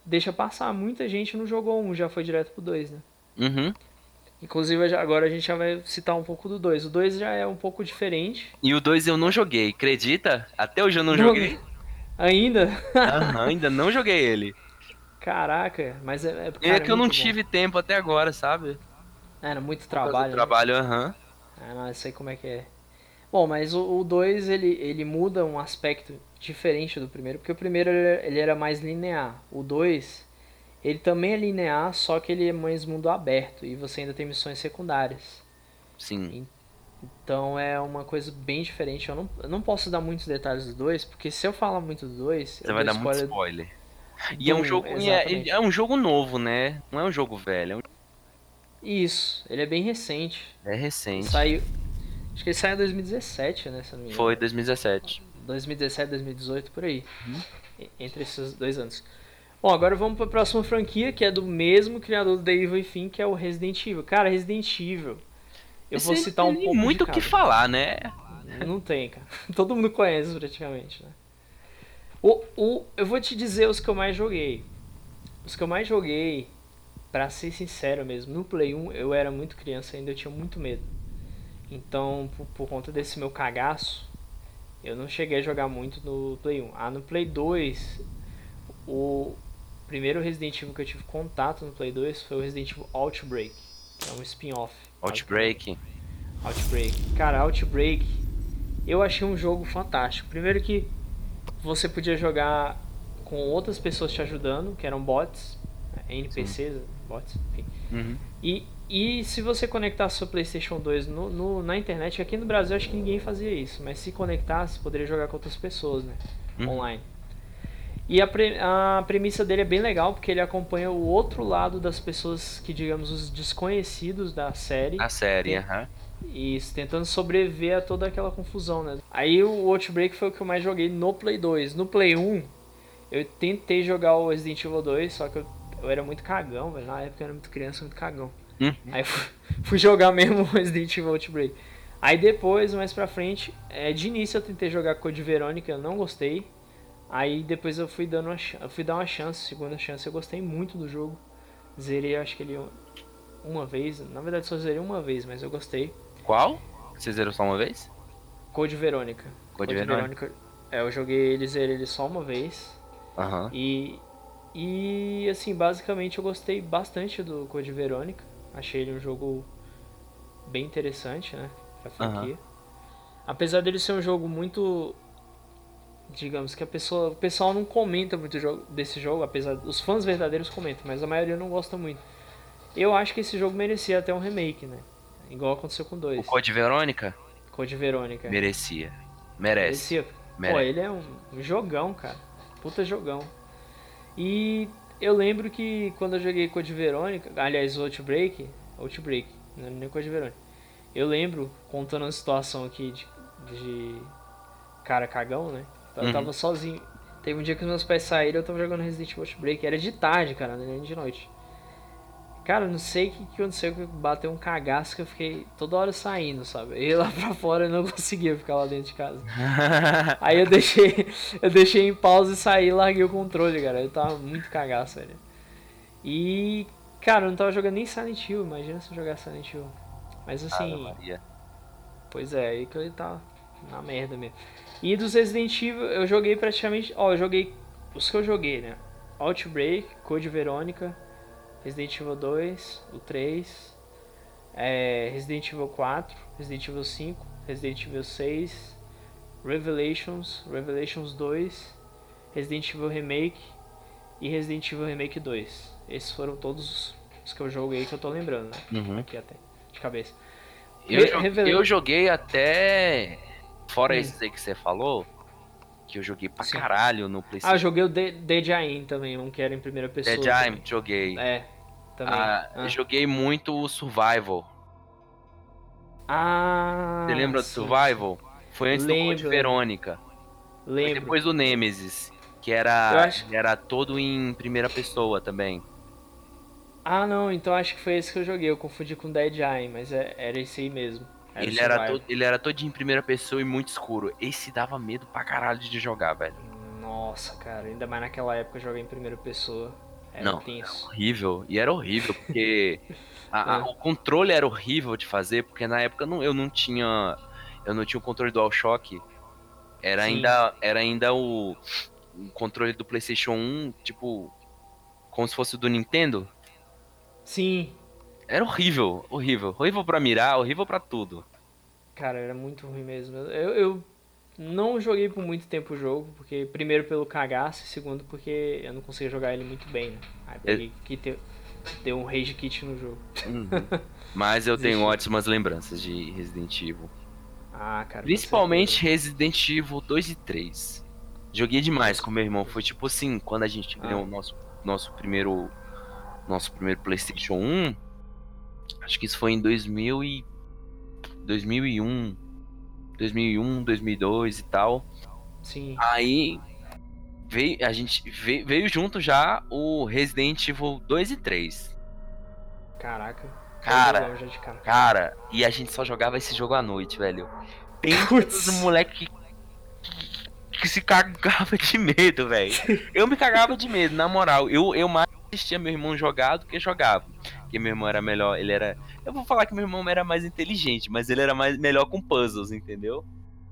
Speaker 1: deixa passar. Muita gente não jogou um, já foi direto pro 2, né?
Speaker 2: Uhum.
Speaker 1: Inclusive agora a gente já vai citar um pouco do 2. O 2 já é um pouco diferente.
Speaker 2: E o 2 eu não joguei, acredita? Até hoje eu não
Speaker 1: Não-
Speaker 2: joguei.
Speaker 1: Ainda?
Speaker 2: Aham, ainda não joguei ele.
Speaker 1: Caraca, mas é, é,
Speaker 2: é
Speaker 1: cara,
Speaker 2: que eu não
Speaker 1: muito bom.
Speaker 2: tive tempo até agora, sabe?
Speaker 1: Era muito trabalho. né?
Speaker 2: Trabalho, aham.
Speaker 1: Ah, não, eu sei como é que é. Bom, mas o 2 ele, ele muda um aspecto diferente do primeiro, porque o primeiro ele, ele era mais linear. O 2 ele também é linear, só que ele é mais mundo aberto e você ainda tem missões secundárias.
Speaker 2: Sim.
Speaker 1: Então é uma coisa bem diferente. Eu não, eu não posso dar muitos detalhes do 2, porque se eu falar muito do 2,
Speaker 2: Você vai dar muito spoiler. E é um
Speaker 1: do-
Speaker 2: jogo. É, é um jogo novo, né? Não é um jogo velho, é, um-
Speaker 1: Isso, ele é bem recente.
Speaker 2: é recente.
Speaker 1: Saiu. Acho que ele saiu em 2017, né? Se não me engano.
Speaker 2: Foi 2017.
Speaker 1: 2017, 2018, por aí.
Speaker 2: Uhum.
Speaker 1: Entre esses dois anos. Bom, agora vamos para a próxima franquia, que é do mesmo criador do The Evil Within, que é o Resident Evil. Cara, Resident Evil. Eu vou
Speaker 2: Esse
Speaker 1: citar um
Speaker 2: tem
Speaker 1: pouco
Speaker 2: muito o que falar, né?
Speaker 1: Não tem, cara. [LAUGHS] Todo mundo conhece praticamente, né? O, o, eu vou te dizer os que eu mais joguei. Os que eu mais joguei, pra ser sincero mesmo, no Play 1 eu era muito criança ainda, eu tinha muito medo. Então, por, por conta desse meu cagaço, eu não cheguei a jogar muito no Play 1. Ah, no Play 2, o primeiro Resident Evil que eu tive contato no Play 2 foi o Resident Evil Outbreak, que é um spin-off.
Speaker 2: Outbreak.
Speaker 1: Outbreak. Cara, Outbreak, eu achei um jogo fantástico. Primeiro que você podia jogar com outras pessoas te ajudando, que eram bots, NPCs, bots, enfim.
Speaker 2: Uhum.
Speaker 1: E, e se você conectasse seu PlayStation 2 no, no- na internet, aqui no Brasil acho que ninguém fazia isso, mas se conectasse, poderia jogar com outras pessoas, né?
Speaker 2: Uhum.
Speaker 1: Online. E a, pre- a premissa dele é bem legal, porque ele acompanha o outro lado das pessoas que, digamos, os desconhecidos da série.
Speaker 2: A série, aham.
Speaker 1: Isso, tentando sobreviver a toda aquela confusão, né? Aí o Outbreak foi o que eu mais joguei no Play 2. No Play 1, eu tentei jogar o Resident Evil 2, só que eu, eu era muito cagão, velho. Na época eu era muito criança, muito cagão.
Speaker 2: Uhum.
Speaker 1: Aí fui, [LAUGHS] fui jogar mesmo o Resident Evil Outbreak. Aí depois, mais pra frente, é, de início eu tentei jogar Code Verônica, eu não gostei. Aí depois eu fui dando uma, eu fui dar uma chance, segunda chance, eu gostei muito do jogo. Zerei acho que ele uma vez, na verdade só zerei uma vez, mas eu gostei.
Speaker 2: Qual? Vocês viram só uma vez?
Speaker 1: Code Verônica.
Speaker 2: Code Verônica.
Speaker 1: É, eu joguei ele, zerei ele só uma vez.
Speaker 2: Aham.
Speaker 1: E, e assim, basicamente eu gostei bastante do Code Verônica. Achei ele um jogo bem interessante, né? Pra franquia. Apesar dele ser um jogo muito. Digamos que a pessoa, o pessoal não comenta muito jogo, desse jogo, apesar os fãs verdadeiros comentam, mas a maioria não gosta muito. Eu acho que esse jogo merecia até um remake, né? Igual aconteceu com
Speaker 2: O
Speaker 1: dois.
Speaker 2: Code Verônica?
Speaker 1: Code Verônica.
Speaker 2: Merecia. Merece.
Speaker 1: Merecia. Pô,
Speaker 2: Merece.
Speaker 1: ele é um jogão, cara. Puta jogão. E eu lembro que quando eu joguei Code Verônica, aliás, o Outbreak, Outbreak, não é nem Code Verônica. Eu lembro, contando uma situação aqui de, de cara cagão, né? Eu
Speaker 2: Uhum.
Speaker 1: tava sozinho. Teve um dia que os meus pais saíram, eu tava jogando Resident Evil Outbreak. Era de tarde, cara, não era de noite. Cara, não sei o que, que aconteceu, que bateu um cagaço que eu fiquei toda hora saindo, sabe? Eu ia lá [LAUGHS] pra fora e não conseguia ficar lá dentro de casa. [LAUGHS] Aí eu deixei, eu deixei em pausa e saí e larguei o controle, cara. Eu tava muito cagaço, velho. E, cara, eu não tava jogando nem Silent Hill, imagina se eu jogar Silent Hill. Mas assim,
Speaker 2: Maria.
Speaker 1: pois é, aí que ele tá na merda mesmo. E dos Resident Evil, eu joguei praticamente, ó, eu joguei os que eu joguei, né? Outbreak, Code Verônica, Resident Evil 2, o 3, é, Resident Evil 4, Resident Evil 5, Resident Evil 6, Revelations, Revelations 2, Resident Evil Remake e Resident Evil Remake 2. Esses foram todos os que eu joguei que eu tô lembrando, né?
Speaker 2: Uhum.
Speaker 1: Aqui até, de cabeça.
Speaker 2: Eu,
Speaker 1: Re-
Speaker 2: eu joguei até. Fora
Speaker 1: Hum.
Speaker 2: esses aí que você falou, que eu joguei pra
Speaker 1: Sim.
Speaker 2: caralho no
Speaker 1: Ah,
Speaker 2: PlayStation.
Speaker 1: joguei o De- Dead Island também, um que era em primeira pessoa.
Speaker 2: Dead. Island, joguei.
Speaker 1: É, também.
Speaker 2: Ah,
Speaker 1: Ah.
Speaker 2: Joguei muito o Survival.
Speaker 1: Ah,
Speaker 2: Você lembra do
Speaker 1: sim.
Speaker 2: Survival? Foi antes do
Speaker 1: Lembro,
Speaker 2: Code Verônica. Foi
Speaker 1: Lembro.
Speaker 2: depois do Nemesis. Que era,
Speaker 1: acho-
Speaker 2: era todo em primeira pessoa também.
Speaker 1: Ah, não, então acho que foi esse que eu joguei. Eu confundi com Dead Island, mas é- era esse aí mesmo. Era
Speaker 2: Ele era, todo, ele era todo em primeira pessoa e muito escuro. Esse dava medo pra caralho de jogar, velho.
Speaker 1: Nossa, cara, ainda mais naquela época eu joguei em primeira pessoa. Era
Speaker 2: Não,
Speaker 1: tenso.
Speaker 2: Horrível. E era horrível, porque [LAUGHS] a- a-
Speaker 1: É.
Speaker 2: o controle era horrível de fazer, porque na época eu não, eu não tinha. Eu não tinha o controle DualShock. Era
Speaker 1: Sim.
Speaker 2: ainda, era ainda o, o controle do PlayStation 1, tipo, como se fosse o do Nintendo.
Speaker 1: Sim.
Speaker 2: Era horrível, horrível. Horrível pra mirar, horrível pra tudo.
Speaker 1: Cara, era muito ruim mesmo. Eu, eu não joguei por muito tempo o jogo, porque primeiro pelo cagaço e segundo porque eu não conseguia jogar ele muito bem, né? Aí peguei que ter, deu um rage kit no jogo.
Speaker 2: Uhum. [LAUGHS] Mas eu tenho ótimas lembranças de Resident Evil.
Speaker 1: Ah, cara.
Speaker 2: Principalmente Resident Evil 2 e 3. Joguei demais com meu irmão. Foi tipo assim, quando a gente ganhou o nosso, nosso primeiro. Nosso primeiro Playstation 1. Acho que isso foi em 2000 e 2001. 2001, 2002 e tal.
Speaker 1: Sim.
Speaker 2: Aí veio, a gente veio, veio junto já o Resident Evil 2 e 3.
Speaker 1: Caraca.
Speaker 2: Cara, cara, cara, e a gente só jogava esse jogo à noite, velho. Tem um moleque que, que se cagava de medo, velho. Eu me cagava de medo, na moral. Eu, eu mais assistia meu irmão jogar do que jogava. Porque meu irmão era melhor, ele era. Eu vou falar que meu irmão era mais inteligente, mas ele era mais melhor com puzzles, entendeu?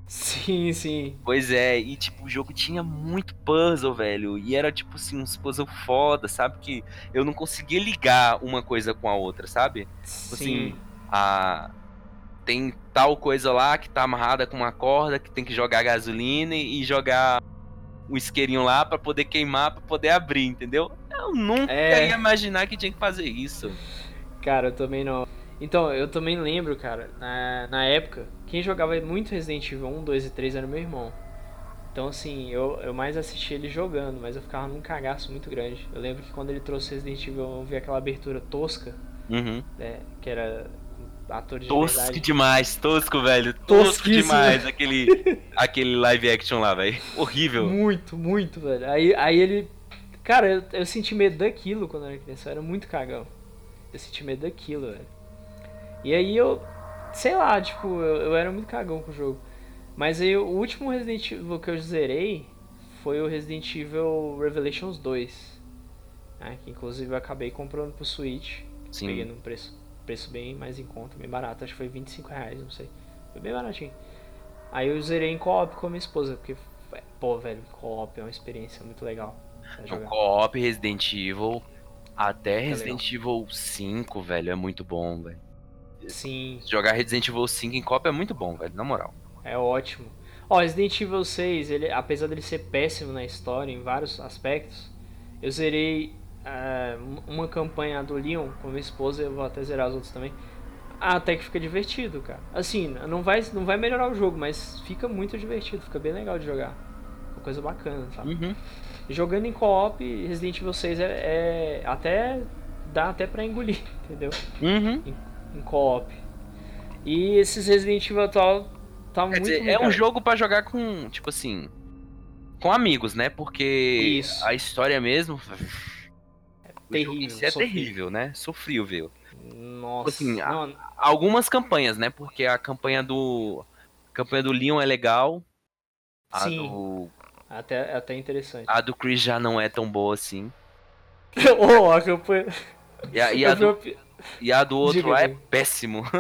Speaker 1: Sim, sim.
Speaker 2: Pois é, e tipo, o jogo tinha muito puzzle, velho. E era tipo assim, uns puzzle foda, sabe? Que eu não conseguia ligar uma coisa com a outra, sabe? Tipo
Speaker 1: sim.
Speaker 2: Assim, a. Tem tal coisa lá que tá amarrada com uma corda, que tem que jogar gasolina e jogar o isqueirinho lá para poder queimar, para poder abrir, entendeu? Eu nunca é... ia imaginar que tinha que fazer isso.
Speaker 1: Cara, eu também não. Então, eu também lembro, cara, na, na época, quem jogava muito Resident Evil 1, 2 e 3 era meu irmão. Então, assim, eu, eu mais assisti ele jogando, mas eu ficava num cagaço muito grande. Eu lembro que quando ele trouxe Resident Evil, eu vi aquela abertura tosca,
Speaker 2: uhum.
Speaker 1: né, que era
Speaker 2: tosco
Speaker 1: de verdade.
Speaker 2: demais, tosco, velho. Tosco demais aquele, [LAUGHS] aquele live action lá, velho. Horrível.
Speaker 1: Muito, muito, velho. Aí, aí ele... Cara, eu, eu senti medo daquilo quando eu era criança, eu era muito cagão. Eu senti medo daquilo, velho. E aí eu, sei lá, tipo, eu, eu era muito cagão com o jogo. Mas aí o último Resident Evil que eu zerei foi o Resident Evil Revelations 2. Né, que inclusive eu acabei comprando pro Switch.
Speaker 2: Sim.
Speaker 1: Peguei num preço, preço bem mais em conta, bem barato. Acho que foi 25 reais, não sei. Foi bem baratinho. Aí eu zerei em co-op com a minha esposa, porque, pô, velho, co-op é uma experiência muito legal.
Speaker 2: Co-op Resident Evil até Resident Evil 5, velho, é muito bom, velho.
Speaker 1: Sim.
Speaker 2: Jogar Resident Evil 5 em copa é muito bom, velho, na moral.
Speaker 1: É ótimo. Ó, Resident Evil 6, ele, apesar dele ser péssimo na história, em vários aspectos, eu zerei uh, uma campanha do Leon com minha esposa, eu vou até zerar os outros também. Até que fica divertido, cara. Assim, não vai, não vai melhorar o jogo, mas fica muito divertido, fica bem legal de jogar. Uma coisa bacana, sabe?
Speaker 2: Uhum.
Speaker 1: Jogando em co-op, Resident Evil 6 é, é, até. dá até pra engolir, [LAUGHS] entendeu?
Speaker 2: Uhum.
Speaker 1: Em, em co-op. E esses Resident Evil atual tá Quer muito
Speaker 2: dizer, É um jogo para jogar com, tipo assim, com amigos, né? Porque
Speaker 1: Isso.
Speaker 2: a história mesmo
Speaker 1: é terrível.
Speaker 2: É terrível, né? Sofrível.
Speaker 1: Nossa.
Speaker 2: Assim, a, algumas campanhas, né? Porque a campanha do a campanha do Leon é legal. A
Speaker 1: Sim.
Speaker 2: do
Speaker 1: até até interessante.
Speaker 2: A do Chris já não é tão boa assim.
Speaker 1: oh, a campanha
Speaker 2: e a, e a do... E a do outro lá é péssimo. [LAUGHS]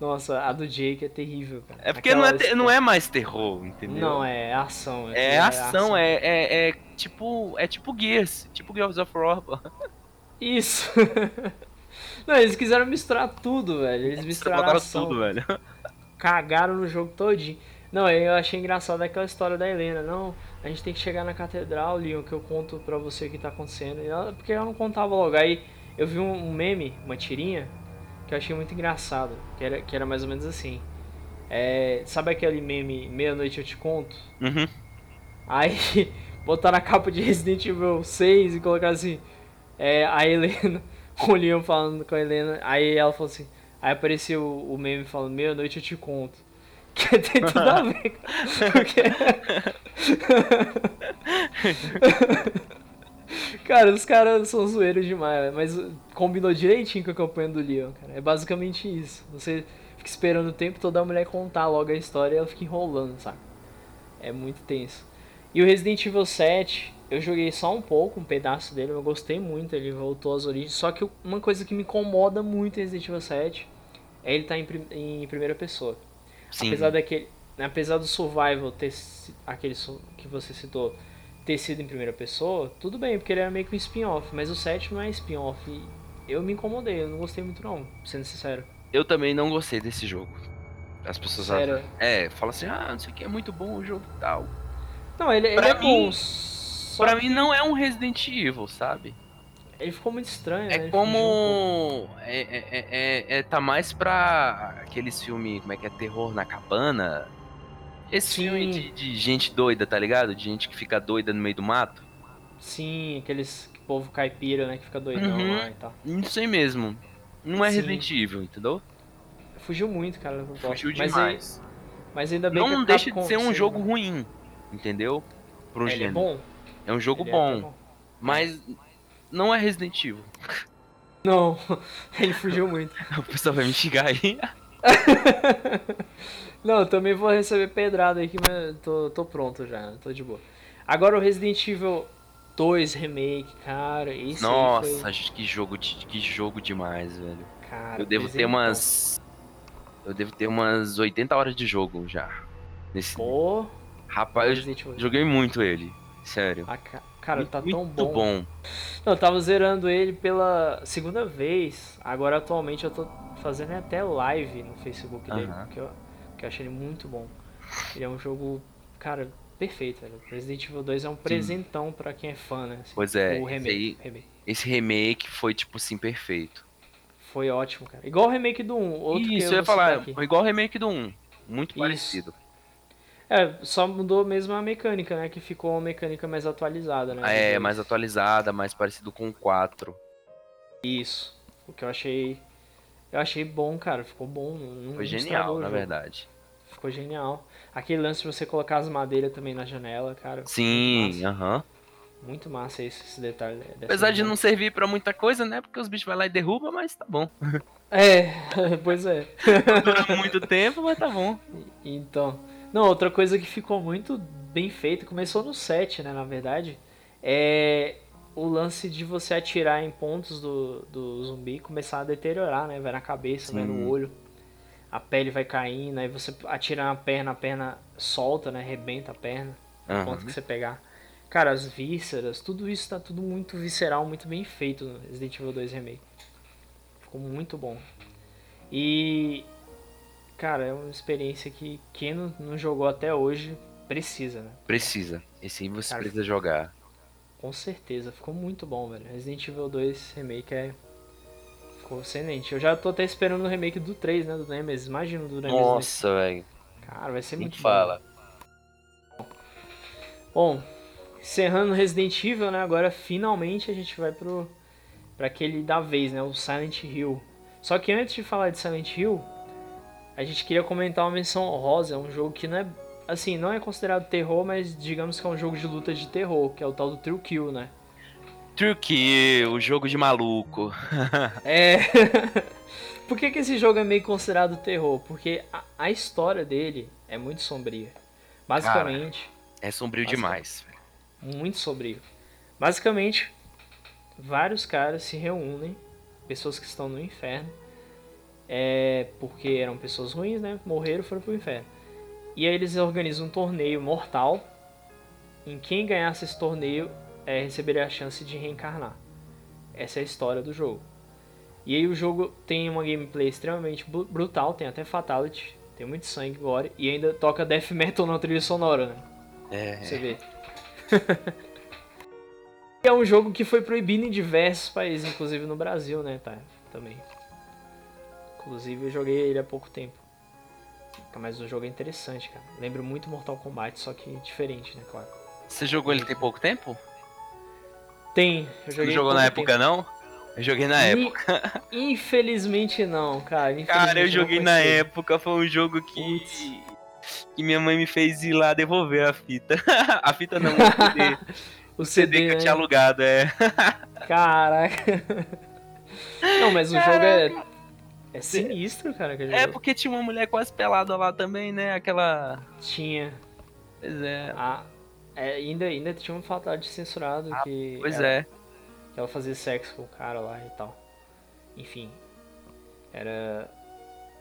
Speaker 1: Nossa, a do Jake é terrível, cara.
Speaker 2: É porque não é, te, não é mais terror, entendeu?
Speaker 1: Não, é ação.
Speaker 2: É, é ação, é, é, é, tipo. É tipo Gears, tipo Gears of War.
Speaker 1: Isso. [LAUGHS] não, eles quiseram misturar tudo, velho. Eles misturaram ação.
Speaker 2: tudo, velho.
Speaker 1: Cagaram no jogo todinho. Não, eu achei engraçado aquela história da Helena. Não, a gente tem que chegar na catedral, Leon, que eu conto pra você o que tá acontecendo. Ela, porque ela não contava logo. Aí eu vi um, meme, uma tirinha, que eu achei muito engraçado. Que era, que era mais ou menos assim. É, sabe aquele meme, meia-noite eu te conto?
Speaker 2: Uhum.
Speaker 1: Aí [LAUGHS] botar na capa de Resident Evil 6 e colocar assim. É, a Helena, [LAUGHS] o Leon falando com a Helena. Aí ela falou assim. Aí apareceu o, o meme falando, meia-noite eu te conto. [LAUGHS] Que tem tudo a ver. Porque... [LAUGHS] cara, os caras são zoeiros demais, mas combinou direitinho com a campanha do Leon, cara. É basicamente isso. Você fica esperando o tempo toda a mulher contar logo a história e ela fica enrolando, sabe? É muito tenso. E o Resident Evil 7, eu joguei só um pouco, um pedaço dele, eu gostei muito, ele voltou às origens. Só que uma coisa que me incomoda muito em Resident Evil 7 é ele estar tá em, em primeira pessoa.
Speaker 2: Sim.
Speaker 1: Apesar daquele, apesar do survival ter aquele que você citou ter sido em primeira pessoa, tudo bem, porque ele era meio que um spin-off, mas o 7 não é spin-off. Eu me incomodei, eu não gostei muito não, sendo sincero.
Speaker 2: Eu também não gostei desse jogo. As pessoas
Speaker 1: Sério?
Speaker 2: É, falam assim, ah, não sei o que, é muito bom o jogo e tal.
Speaker 1: Não, ele, ele é
Speaker 2: mim-
Speaker 1: bom. Só
Speaker 2: Pra
Speaker 1: que
Speaker 2: mim não é um Resident Evil, sabe?
Speaker 1: Ele ficou muito estranho, né?
Speaker 2: É
Speaker 1: um pouco.
Speaker 2: como. É, é, é, é- é- tá mais pra aqueles filmes, como é que é? Terror na cabana. Esse
Speaker 1: Sim.
Speaker 2: filme de, de gente doida, tá ligado? De gente que fica doida no meio do mato.
Speaker 1: Sim, aqueles povo caipira, né, que fica doidão
Speaker 2: Uhum.
Speaker 1: lá e tal.
Speaker 2: Não sei mesmo. Não é
Speaker 1: Sim.
Speaker 2: Resident Evil, entendeu?
Speaker 1: Fugiu muito, cara.
Speaker 2: Fugiu
Speaker 1: mas,
Speaker 2: demais.
Speaker 1: aí- mas ainda bem que
Speaker 2: Não
Speaker 1: a
Speaker 2: deixa de ser um jogo ruim, entendeu? Pro
Speaker 1: É, ele é
Speaker 2: gênero.
Speaker 1: bom.
Speaker 2: É um jogo
Speaker 1: é
Speaker 2: bom,
Speaker 1: até
Speaker 2: mas não é Resident Evil. [LAUGHS]
Speaker 1: Não, [LAUGHS] ele fugiu muito. [LAUGHS]
Speaker 2: O pessoal vai me xingar aí.
Speaker 1: Não, eu também vou receber pedrada aqui, mas tô, tô pronto já, tô de boa. Agora o Resident Evil 2 Remake, cara, aí
Speaker 2: Nossa,
Speaker 1: foi...
Speaker 2: que jogo, de- que jogo demais, velho.
Speaker 1: Cara,
Speaker 2: Eu devo ter
Speaker 1: presentão.
Speaker 2: umas. Eu devo ter umas 80 horas de jogo já. Nesse.
Speaker 1: Pô,
Speaker 2: Rapaz, eu joguei muito ele. Sério.
Speaker 1: Ca- cara,
Speaker 2: muito,
Speaker 1: tá tão
Speaker 2: muito
Speaker 1: bom. Não, eu tava zerando ele pela segunda vez. Agora atualmente eu tô fazendo até live no Facebook dele,
Speaker 2: Aham.
Speaker 1: que eu, que eu achei ele muito bom. Ele é um jogo, cara, perfeito, velho. Resident Evil 2 é um presentão pra quem é fã, né? assim.
Speaker 2: Pois é,
Speaker 1: o
Speaker 2: esse
Speaker 1: remake,
Speaker 2: aí-
Speaker 1: remake.
Speaker 2: Esse remake foi, tipo assim, perfeito.
Speaker 1: Foi ótimo, cara. Igual o remake do 1. Outro que
Speaker 2: Isso,
Speaker 1: eu
Speaker 2: eu ia falar, igual o remake do 1. Muito
Speaker 1: Isso.
Speaker 2: parecido.
Speaker 1: É, só mudou mesmo a mecânica, né? Que ficou uma mecânica mais atualizada, né?
Speaker 2: É, mais atualizada, mais parecido com o 4.
Speaker 1: Isso. O que eu achei. Eu achei bom, cara. Ficou bom. Não,
Speaker 2: Foi
Speaker 1: não
Speaker 2: genial, na verdade.
Speaker 1: Ficou genial. Aquele lance de você colocar as madeiras também na janela, cara.
Speaker 2: Sim, aham.
Speaker 1: Muito massa esse, esse detalhe.
Speaker 2: Apesar de não servir pra muita coisa, né? Porque os bichos vão lá e derrubam, mas tá bom.
Speaker 1: É, [LAUGHS] pois é. [LAUGHS]
Speaker 2: Dura muito tempo, mas tá bom.
Speaker 1: Então. Não, outra coisa que ficou muito bem feita, começou no 7, né, na verdade, é o lance de você atirar em pontos do, do zumbi e começar a deteriorar, né? Vai na cabeça, vai
Speaker 2: Sim.
Speaker 1: no olho, a pele vai caindo, aí você atira na perna, a perna solta, né? Rebenta a perna.
Speaker 2: Aham.
Speaker 1: ponto que você pegar. Cara, as vísceras, tudo isso tá tudo muito visceral, muito bem feito no Resident Evil 2 Remake. Ficou muito bom. E. Cara, é uma experiência que quem não, não jogou até hoje precisa, né?
Speaker 2: Precisa. Esse aí você
Speaker 1: Cara,
Speaker 2: precisa jogar.
Speaker 1: Com certeza, ficou muito bom, velho. Resident Evil 2 Remake é. Ficou excelente. Eu já tô até esperando o remake do 3, né? Do Nemesis. Imagina o do Nemesis.
Speaker 2: Nossa, velho.
Speaker 1: Cara, vai ser
Speaker 2: Nem
Speaker 1: muito bom.
Speaker 2: fala.
Speaker 1: Bom, encerrando Resident Evil, né? Agora finalmente a gente vai pro para aquele da vez, né? O Silent Hill. Só que antes de falar de Silent Hill, a gente queria comentar uma menção honrosa, é um jogo que não é assim, não é considerado terror, mas digamos que é um jogo de luta de terror, que é o tal do True Kill, né?
Speaker 2: True Kill, o jogo de maluco. [LAUGHS]
Speaker 1: É. [LAUGHS] Por que, que esse jogo é meio considerado terror? Porque a, a história dele é muito sombria. Basicamente,
Speaker 2: É sombrio
Speaker 1: Bastante.
Speaker 2: demais.
Speaker 1: muito sombrio. Basicamente, vários caras se reúnem, pessoas que estão no inferno, é porque eram pessoas ruins, né? Morreram e foram pro inferno. E aí eles organizam um torneio mortal, em quem ganhasse esse torneio é, receberia a chance de reencarnar. Essa é a história do jogo. E aí o jogo tem uma gameplay extremamente bru- brutal, tem até fatality, tem muito sangue, gore, e ainda toca death metal na trilha sonora, né?
Speaker 2: É.
Speaker 1: Você vê. [LAUGHS] é um jogo que foi proibido em diversos países, inclusive no Brasil, né, tá? Também. Inclusive eu joguei ele há pouco tempo. Mas o jogo é interessante, cara. Lembra muito Mortal Kombat, só que diferente, né, claro.
Speaker 2: Você jogou ele tem pouco tempo?
Speaker 1: Tem, eu
Speaker 2: Você
Speaker 1: joguei
Speaker 2: não jogou na época, não? Eu joguei na
Speaker 1: tempo.
Speaker 2: época.
Speaker 1: In- Infelizmente não, cara.
Speaker 2: Cara, eu
Speaker 1: Infelizmente
Speaker 2: joguei na época, foi um jogo que.
Speaker 1: Putz.
Speaker 2: Que minha mãe me fez ir lá devolver a fita. [LAUGHS] a fita não, o [LAUGHS] CD.
Speaker 1: O
Speaker 2: CD
Speaker 1: CD,
Speaker 2: que eu
Speaker 1: né?
Speaker 2: tinha alugado, é.
Speaker 1: Caraca. [LAUGHS] Não, mas o jogo é. É sinistro, cara.
Speaker 2: É
Speaker 1: jogo.
Speaker 2: porque tinha uma mulher quase pelada lá também, né? Aquela.
Speaker 1: Tinha.
Speaker 2: Pois é.
Speaker 1: Ah, é, ainda, ainda tinha um fatality censurado que.
Speaker 2: Pois
Speaker 1: ela,
Speaker 2: é.
Speaker 1: que ela fazia sexo com o cara lá e tal. Enfim. Era.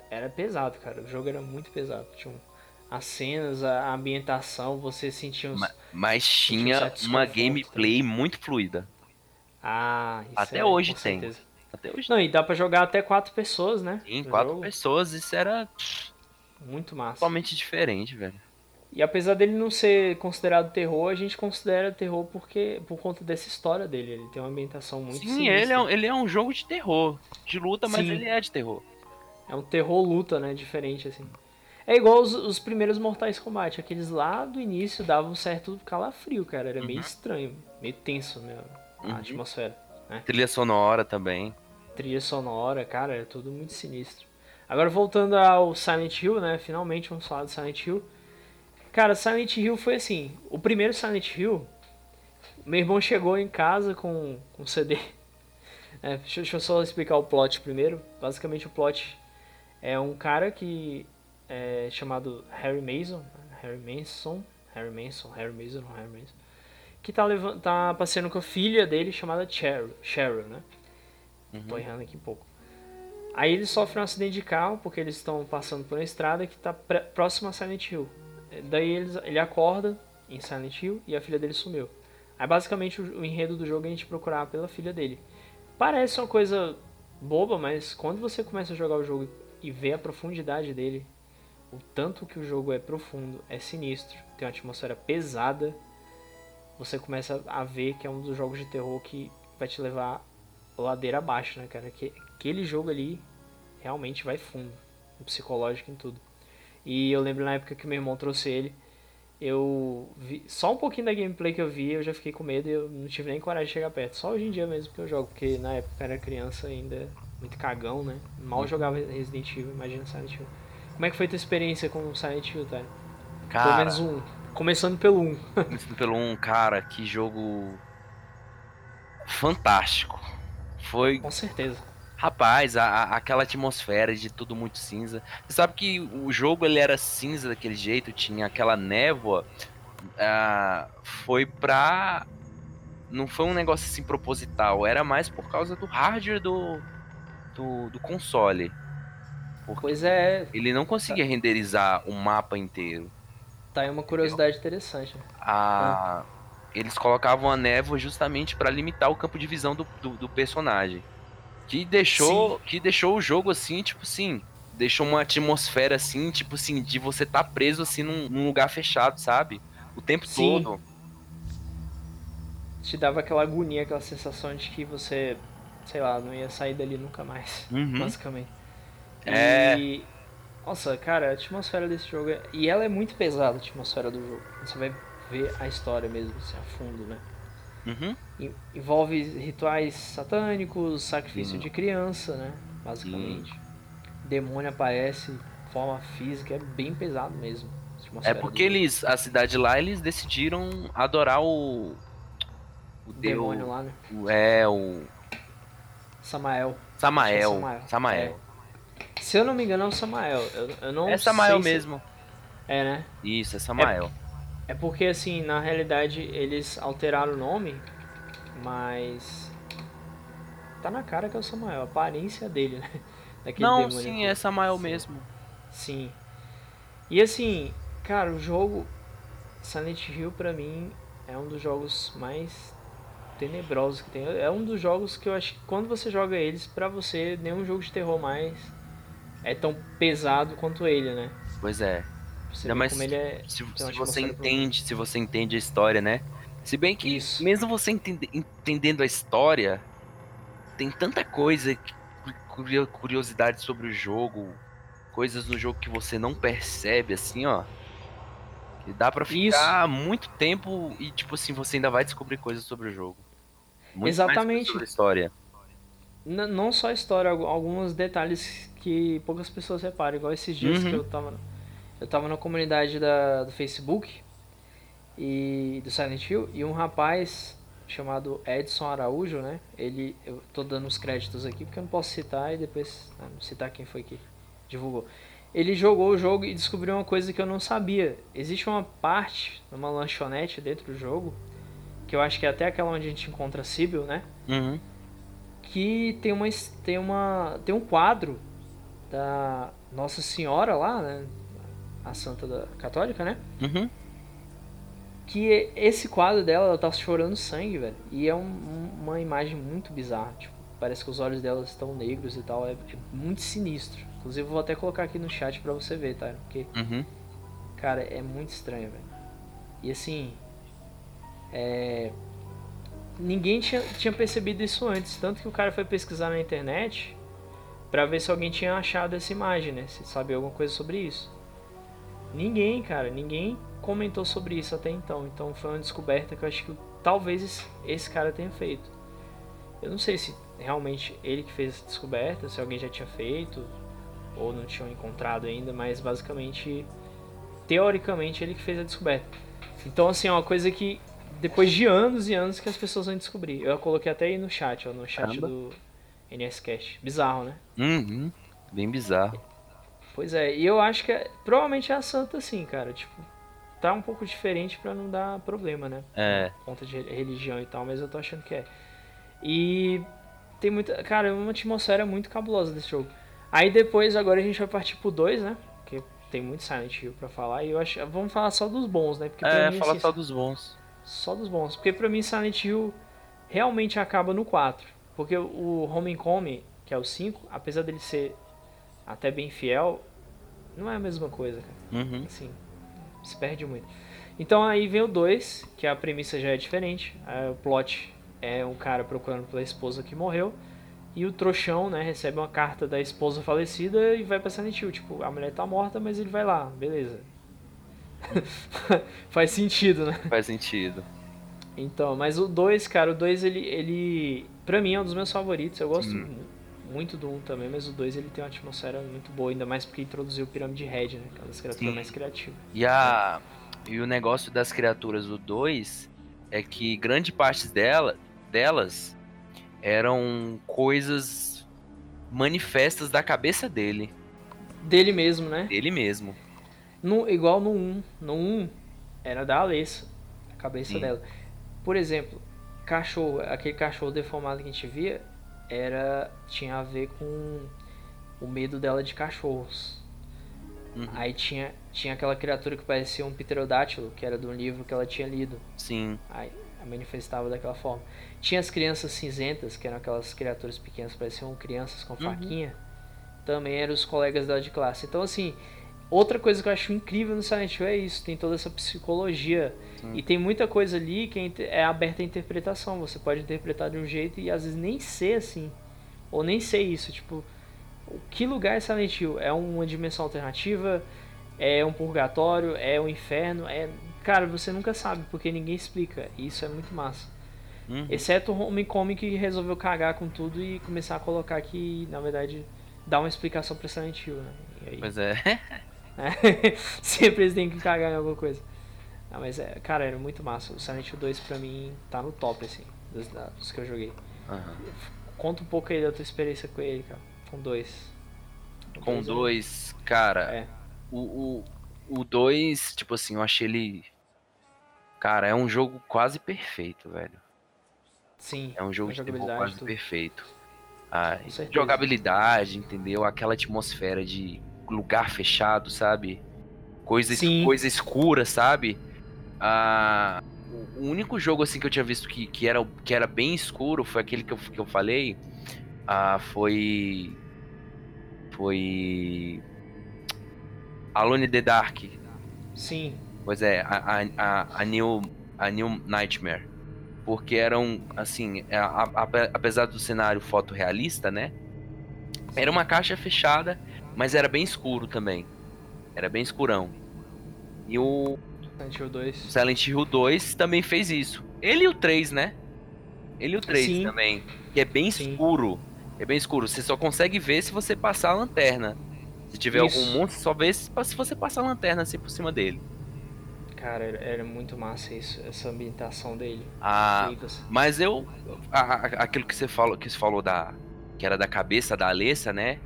Speaker 1: Era pesado, cara. O jogo era muito pesado. Tinha um- as cenas, a ambientação, você sentia uns.
Speaker 2: Ma- Mas tinha uma gameplay muito fluida.
Speaker 1: Ah, isso
Speaker 2: Até
Speaker 1: é,
Speaker 2: hoje
Speaker 1: com
Speaker 2: tem.
Speaker 1: certeza.
Speaker 2: Até hoje
Speaker 1: Não, e dá pra jogar até quatro pessoas, né? no
Speaker 2: quatro
Speaker 1: jogo.
Speaker 2: pessoas, isso era
Speaker 1: Muito massa.
Speaker 2: totalmente diferente, velho.
Speaker 1: E apesar dele não ser considerado terror, a gente considera terror porque por conta dessa história dele. Ele tem uma ambientação muito
Speaker 2: Sim,
Speaker 1: sinistra.
Speaker 2: ele é, um, ele é um jogo de terror. De luta, mas
Speaker 1: Sim.
Speaker 2: ele é de terror.
Speaker 1: É um terror luta, né? Diferente, assim. É igual os, os primeiros Mortais Kombat. Aqueles lá do início davam um certo calafrio, cara. Era meio estranho, meio tenso, né? A
Speaker 2: Uhum.
Speaker 1: atmosfera.
Speaker 2: Trilha sonora também.
Speaker 1: Trilha sonora, cara, é tudo muito sinistro. Agora voltando ao Silent Hill, né? Finalmente vamos falar do Silent Hill. Cara, Silent Hill foi assim. O primeiro Silent Hill, meu irmão chegou em casa com um CD. [LAUGHS] É, deixa, deixa eu só explicar o plot primeiro. Basicamente o plot é um cara que é chamado Harry Mason, Harry Manson, Harry Manson, Harry Mason, Harry Manson, que tá, levando, tá passeando com a filha dele chamada Cheryl, Cheryl né? Tô errando aqui um pouco. Aí ele sofre um acidente de carro porque eles estão passando por uma estrada que está próxima a Silent Hill. Daí eles, ele acorda em Silent Hill e a filha dele sumiu. Aí basicamente o, o enredo do jogo é a gente procurar pela filha dele. Parece uma coisa boba, mas quando você começa a jogar o jogo e vê a profundidade dele, o tanto que o jogo é profundo, é sinistro, tem uma atmosfera pesada, você começa a ver que é um dos jogos de terror que vai te levar ladeira abaixo, né, cara? Que, aquele jogo ali realmente vai fundo, psicológico em tudo. E eu lembro na época que meu irmão trouxe ele, eu vi só um pouquinho da gameplay que eu vi, eu já fiquei com medo e eu não tive nem coragem de chegar perto. Só hoje em dia mesmo que eu jogo, porque na época eu era criança ainda, muito cagão, né? Mal jogava Resident Evil, imagina Silent Hill. Como é que foi tua experiência com Silent Hill, tá? Pelo
Speaker 2: Cara,
Speaker 1: menos um. Começando pelo um.
Speaker 2: começando pelo um cara, que jogo fantástico. Foi,
Speaker 1: Com certeza.
Speaker 2: rapaz, a, a- aquela atmosfera de tudo muito cinza. Você sabe que o jogo ele era cinza daquele jeito, tinha aquela névoa. ah, foi pra. Não foi um negócio assim proposital, era mais por causa do hardware do, do, do console.
Speaker 1: Pois é,
Speaker 2: Ele não conseguia renderizar o mapa inteiro.
Speaker 1: tá aí uma curiosidade interessante. né?
Speaker 2: a- eles colocavam a névoa justamente para limitar o campo de visão do, do, do personagem. Que deixou, que deixou o jogo assim, tipo assim, deixou uma atmosfera assim, tipo assim, de você estar preso assim num, num lugar fechado, sabe? O tempo
Speaker 1: Sim.
Speaker 2: todo.
Speaker 1: Te dava aquela agonia, aquela sensação de que você, sei lá, não ia sair dali nunca mais,
Speaker 2: Uhum.
Speaker 1: basicamente.
Speaker 2: É.
Speaker 1: E. Nossa, cara, a atmosfera desse jogo. É... E ela é muito pesada, a atmosfera do jogo. Você vai ver a história mesmo, assim, a fundo, né?
Speaker 2: Uhum.
Speaker 1: En- Envolve rituais satânicos, sacrifício
Speaker 2: Sim.
Speaker 1: de criança, né? Basicamente. Demônio aparece, forma física, é bem pesado mesmo.
Speaker 2: É porque eles, a cidade lá, eles decidiram adorar o. O
Speaker 1: demônio
Speaker 2: Deus.
Speaker 1: lá, né?
Speaker 2: o- É, o.
Speaker 1: Samael.
Speaker 2: Samael.
Speaker 1: Samael.
Speaker 2: Samael.
Speaker 1: Se eu não me engano, é o Samael. Eu, eu não
Speaker 2: É Samael
Speaker 1: sei se-
Speaker 2: mesmo.
Speaker 1: É, né?
Speaker 2: Isso, é Samael.
Speaker 1: É porque, assim, na realidade, eles alteraram o nome, mas. Tá na cara que é o Samael, a aparência dele, né? [LAUGHS] Daquele
Speaker 2: Não,
Speaker 1: demônio
Speaker 2: sim,
Speaker 1: aqui.
Speaker 2: é Samael
Speaker 1: Sim.
Speaker 2: mesmo.
Speaker 1: Sim. E assim, cara, o jogo Silent Hill pra mim é um dos jogos mais tenebrosos que tem. É um dos jogos que eu acho que quando você joga eles, pra você, nenhum jogo de terror mais é tão pesado quanto ele, né?
Speaker 2: Pois é.
Speaker 1: Você
Speaker 2: Ainda mais
Speaker 1: ele é.
Speaker 2: se, se você entende, se você entende a história, né? Se bem que
Speaker 1: Isso.
Speaker 2: mesmo você entende- entendendo a história, tem tanta coisa, curiosidade sobre o jogo, coisas no jogo que você não percebe assim, ó. Que dá pra ficar muito tempo e tipo assim, você ainda vai descobrir coisas sobre o jogo. Muito
Speaker 1: Exatamente.
Speaker 2: sobre a história.
Speaker 1: N- não só a história, algu- alguns detalhes que poucas pessoas reparam, igual esses dias
Speaker 2: Uhum.
Speaker 1: que eu tava. Eu tava na comunidade da, do Facebook e do Silent Hill e um rapaz chamado Edson Araújo, né? Ele. Eu tô dando os créditos aqui porque eu não posso citar e depois ah, não citar quem foi que divulgou. Ele jogou o jogo e descobriu uma coisa que eu não sabia. Existe uma parte, uma lanchonete dentro do jogo, que eu acho que é até aquela onde a gente encontra a Sibyl, né?
Speaker 2: Uhum.
Speaker 1: que tem uma tem uma tem um quadro da Nossa Senhora lá, né? A santa da católica, né?
Speaker 2: Uhum.
Speaker 1: Que esse quadro dela, ela tá chorando sangue, velho. E é um- uma imagem muito bizarra. Tipo, parece que os olhos dela estão negros e tal. É, é muito sinistro. Inclusive, eu vou até colocar aqui no chat pra você ver, tá? Porque,
Speaker 2: Uhum.
Speaker 1: cara, é muito estranho, velho. E assim. É. Ninguém tinha, tinha percebido isso antes. Tanto que o cara foi pesquisar na internet pra ver se alguém tinha achado essa imagem, né? Se sabia alguma coisa sobre isso. Ninguém, cara, ninguém comentou sobre isso até então. Então foi uma descoberta que eu acho que talvez esse, cara tenha feito. Eu não sei se realmente ele que fez essa descoberta, se alguém já tinha feito ou não tinham encontrado ainda, mas basicamente, teoricamente, ele que fez a descoberta. Então, assim, é uma coisa que depois de anos e anos que as pessoas vão descobrir. Eu coloquei até aí no chat, ó, no chat
Speaker 2: Caramba.
Speaker 1: do NSCast. Bizarro, né?
Speaker 2: Uhum. Bem bizarro.
Speaker 1: Pois é, e eu acho que é, provavelmente é a santa sim, cara. Tipo, tá um pouco diferente pra não dar problema, né?
Speaker 2: É.
Speaker 1: Por conta de religião e tal, mas eu tô achando que é. E tem muita. Cara, é uma atmosfera muito cabulosa desse jogo. Aí depois, agora a gente vai partir pro 2, né? Porque tem muito Silent Hill pra falar. E eu acho. Vamos falar só dos bons, né? Porque
Speaker 2: É,
Speaker 1: mim,
Speaker 2: fala
Speaker 1: assim,
Speaker 2: só dos bons.
Speaker 1: só dos bons. Porque pra mim Silent Hill realmente acaba no 4. Porque o Homecoming, que é o 5, apesar dele ser até bem fiel, não é a mesma coisa, cara.
Speaker 2: Uhum.
Speaker 1: Assim, se perde muito. Então aí vem o 2, que a premissa já é diferente. É, o plot é um cara procurando pela esposa que morreu. E o trouxão, né, recebe uma carta da esposa falecida e vai pra Silent Hill. Tipo, a mulher tá morta, mas ele vai lá, beleza. [LAUGHS] Faz sentido, né?
Speaker 2: Faz sentido.
Speaker 1: Então, mas o 2, cara, o 2 ele, ele. Pra mim é um dos meus favoritos. Eu gosto
Speaker 2: Sim.
Speaker 1: Mu- muito do 1 um também, mas o 2 ele tem uma atmosfera muito boa, ainda mais porque introduziu o Pirâmide Red, né? Que é criaturas
Speaker 2: Sim.
Speaker 1: mais criativas.
Speaker 2: E, a, e o negócio das criaturas do 2 é que grande parte dela, delas eram coisas manifestas da cabeça dele,
Speaker 1: Dele mesmo, né?
Speaker 2: dele mesmo.
Speaker 1: No, igual no 1. Um. No 1 um, era da Alessa, a cabeça
Speaker 2: Sim.
Speaker 1: dela. Por exemplo, cachorro, aquele cachorro deformado que a gente via, era tinha a ver com o medo dela de cachorros.
Speaker 2: Uhum.
Speaker 1: Aí tinha, tinha aquela criatura que parecia um pterodátilo, que era do livro que ela tinha lido.
Speaker 2: Sim,
Speaker 1: Aí manifestava daquela forma. Tinha as crianças cinzentas, que eram aquelas criaturas pequenas, pareciam crianças com faquinha. Também eram os colegas dela de classe. Então, assim, outra coisa que eu acho incrível no Silent Hill é isso. Tem toda essa psicologia. E tem muita coisa ali que é é aberta à interpretação. Você pode interpretar de um jeito e às vezes nem ser assim. Ou nem ser isso. Tipo, o que lugar é Silent Hill? É uma dimensão alternativa? É um purgatório? É um inferno? É... Cara, você nunca sabe, porque ninguém explica. E isso é muito massa.
Speaker 2: Uhum.
Speaker 1: Exceto o Homecoming que resolveu cagar com tudo e começar a colocar que, na verdade, dá uma explicação pra Silent Hill, né? Aí,
Speaker 2: pois é. [LAUGHS]
Speaker 1: né? [LAUGHS] Sempre eles têm que cagar em alguma coisa. Ah, mas é, cara, era muito massa. O Silent Hill 2 pra mim tá no top, assim, dos, dos que eu joguei.
Speaker 2: Aham.
Speaker 1: Conta um pouco aí da tua experiência com ele, cara. Com dois.
Speaker 2: Com
Speaker 1: dois, eu-
Speaker 2: dois, cara,
Speaker 1: É.
Speaker 2: o 2, o dois, tipo assim, eu achei ele. Cara, é um jogo quase perfeito, velho.
Speaker 1: Sim.
Speaker 2: É um jogo de terror quase
Speaker 1: tudo.
Speaker 2: perfeito. A
Speaker 1: Com certeza.
Speaker 2: jogabilidade, entendeu? Aquela atmosfera de lugar fechado, sabe? Coisa, es-
Speaker 1: Sim.
Speaker 2: coisa escura, sabe? Ah, o- único jogo assim que eu tinha visto que, que, era, que era bem escuro foi aquele que eu, que eu falei. Ah, foi. Foi. Alone in the Dark.
Speaker 1: Sim.
Speaker 2: Pois é, a, a, a, a New, a New Nightmare. Porque eram, assim, a- a- ape- apesar do cenário fotorrealista, né? Era uma caixa fechada, mas era bem escuro também. Era bem escurão. E o
Speaker 1: Silent Hill 2.
Speaker 2: Silent Hill 2 também fez isso. Ele e o 3, né? Ele e o 3
Speaker 1: Sim.
Speaker 2: também. Que é bem
Speaker 1: Sim.
Speaker 2: escuro. É bem escuro. Você só consegue ver se você passar a lanterna. Se tiver
Speaker 1: Isso.
Speaker 2: algum monstro, só vê se se você passar a lanterna assim por cima dele.
Speaker 1: Cara, era, muito massa isso, essa ambientação dele.
Speaker 2: Ah. Mas eu. a- aquilo que você falou, que você falou da. Que era da cabeça da Alessa, né?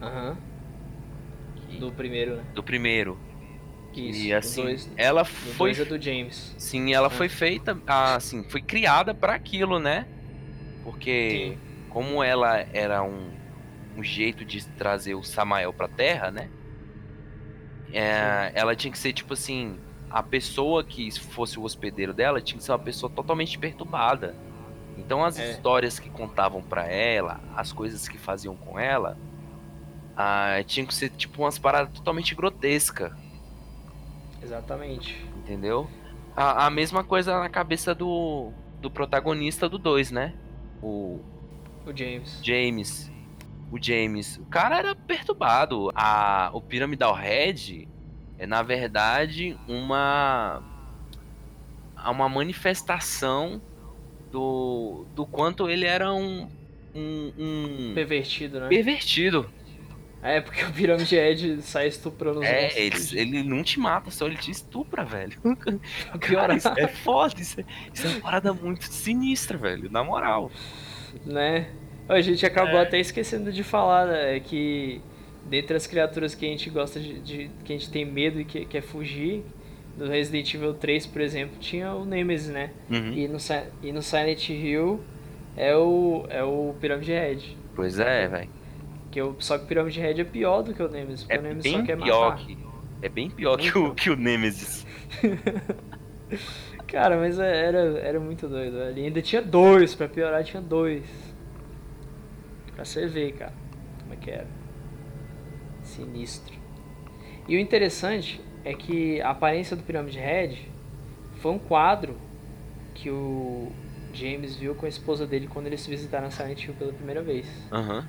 Speaker 1: Aham. Do primeiro, né?
Speaker 2: Do primeiro.
Speaker 1: Isso.
Speaker 2: e assim,
Speaker 1: dois,
Speaker 2: ela foi.
Speaker 1: dois é do James.
Speaker 2: Sim, ela
Speaker 1: Ah.
Speaker 2: foi feita. ah, Assim, foi criada pra aquilo, né? Porque como ela era um, um jeito de trazer o Samael pra terra, né? é, ela tinha que ser tipo assim, a pessoa que fosse o hospedeiro dela tinha que ser uma pessoa totalmente perturbada. Então as
Speaker 1: É.
Speaker 2: histórias que contavam pra ela, as coisas que faziam com ela, ah, tinham que ser tipo umas paradas totalmente grotescas,
Speaker 1: Exatamente.
Speaker 2: entendeu? A, a mesma coisa na cabeça do, do protagonista do 2, né? O
Speaker 1: O James.
Speaker 2: James. O James. O cara era perturbado. A, o Pyramidal Head é, na verdade, uma. uma manifestação do, do quanto ele era um. um, um
Speaker 1: Pervertido, né?
Speaker 2: pervertido.
Speaker 1: É, porque o Pirâmide Ed sai estuprando os
Speaker 2: É, ele, ele não te mata, só ele te estupra, velho. [LAUGHS] Cara,
Speaker 1: piorar,
Speaker 2: isso é foda, isso é, isso é uma parada muito sinistra, velho. Na moral.
Speaker 1: né? A gente acabou
Speaker 2: É.
Speaker 1: até esquecendo de falar né, que dentre as criaturas que a gente gosta de, de- que a gente tem medo e que quer fugir, do Resident Evil 3, por exemplo, tinha o Nemesis, né?
Speaker 2: Uhum.
Speaker 1: E, no, e no Silent Hill é o, é o Pyramid Head.
Speaker 2: Pois é, velho.
Speaker 1: Que o, só que o Pyramid Head é pior do que o Nemesis, porque
Speaker 2: É
Speaker 1: o Nemesis
Speaker 2: bem
Speaker 1: só quer
Speaker 2: pior
Speaker 1: matar.
Speaker 2: que. É bem pior que o, que o Nemesis. [LAUGHS]
Speaker 1: Cara, mas é- era, era muito doido. velho. E ainda tinha dois, pra piorar tinha dois. Pra você ver, cara, como é que era. Sinistro. E o interessante é que a aparência do Pyramid Head foi um quadro que o James viu com a esposa dele quando eles visitaram a Silent Hill pela primeira vez.
Speaker 2: Aham.